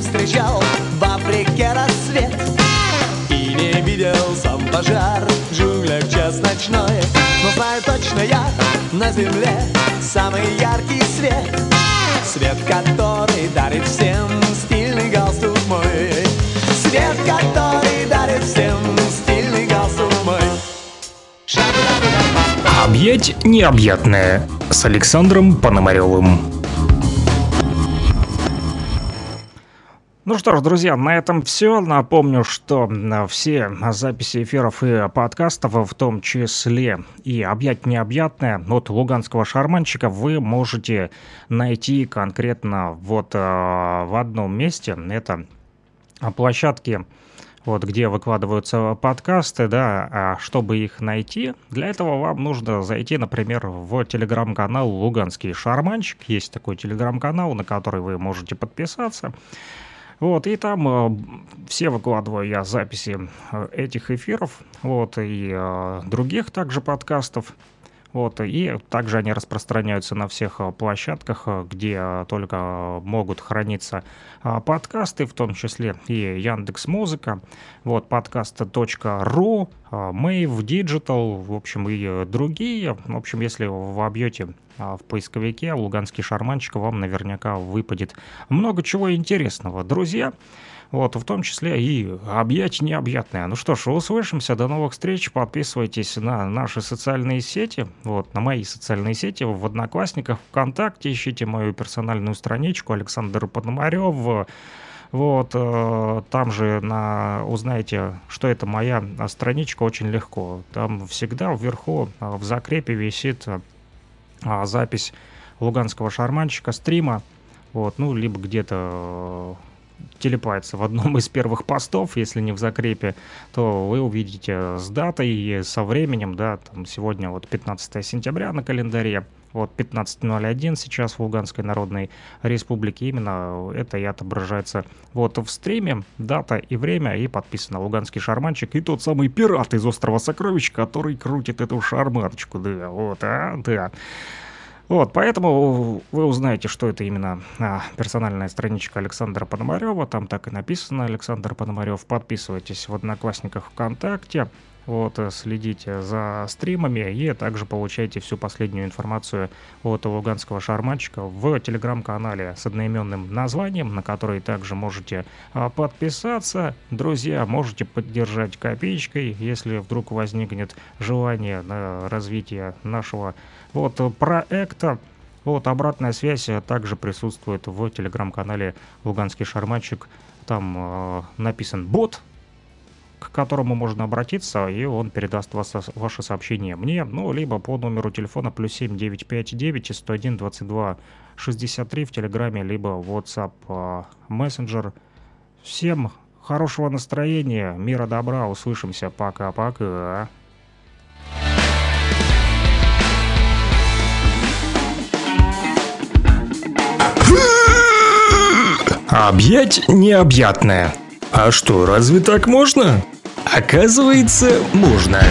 Встречал в Африке рассвет И не видел сам пожар в джунглях час ночной Но знаю точно я на земле самый яркий свет Свет, который дарит всем стильный галстук мой Свет, который дарит всем стильный галстук мой. Объять необъятное с Александром Пономаревым. Ну что ж, друзья, на этом все. Напомню, что все записи эфиров и подкастов, в том числе и «Объять необъятное» от луганского шарманщика, вы можете найти конкретно вот э, в одном месте. Это площадки вот где выкладываются подкасты, да, а чтобы их найти, для этого вам нужно зайти, например, в телеграм-канал «Луганский шарманщик». Есть такой телеграм-канал, на который вы можете подписаться. Вот, и там э, все выкладываю я записи э, этих эфиров, вот, и э, других также подкастов. Вот, и также они распространяются на всех э, площадках, э, где только могут храниться подкасты, в том числе и Яндекс Музыка, вот, подкаст.ру, Mave Digital, в общем, и другие. В общем, если вобьете в поисковике «Луганский шарманщик», вам наверняка выпадет много чего интересного. Друзья, вот, в том числе и объять необъятное. Ну что ж, услышимся, до новых встреч, подписывайтесь на наши социальные сети, вот, на мои социальные сети, в Одноклассниках, ВКонтакте, ищите мою персональную страничку Александр Пономарев, вот, э, там же на, узнаете, что это моя а, страничка. Очень легко. Там всегда вверху а, в закрепе висит а, запись луганского шарманщика стрима, вот, ну, либо где-то э, телепается в одном из первых постов, если не в закрепе, то вы увидите с датой и со временем, да, там сегодня вот 15 сентября на календаре, вот 15.01 сейчас в Луганской Народной Республике, именно это и отображается вот в стриме, дата и время, и подписано Луганский шарманчик, и тот самый пират из Острова Сокровищ, который крутит эту шарманочку, да, вот, а, да. Вот, поэтому вы узнаете, что это именно а, персональная страничка Александра Пономарева. Там так и написано Александр Пономарев. Подписывайтесь в Одноклассниках ВКонтакте. Вот, э, следите за стримами и также получайте всю последнюю информацию от луганского шарманчика в телеграм-канале с одноименным названием, на который также можете а, подписаться. Друзья, можете поддержать копеечкой, если вдруг возникнет желание на развитие нашего вот проекта. Вот обратная связь также присутствует в телеграм-канале Луганский шарманчик. Там э, написан бот, к которому можно обратиться, и он передаст вас, ваше сообщение мне, ну, либо по номеру телефона плюс 7 959 101 22 63 в Телеграме, либо WhatsApp э, мессенджер. Всем хорошего настроения, мира добра, услышимся, пока-пока. Объять необъятное. А что, разве так можно? Оказывается, можно.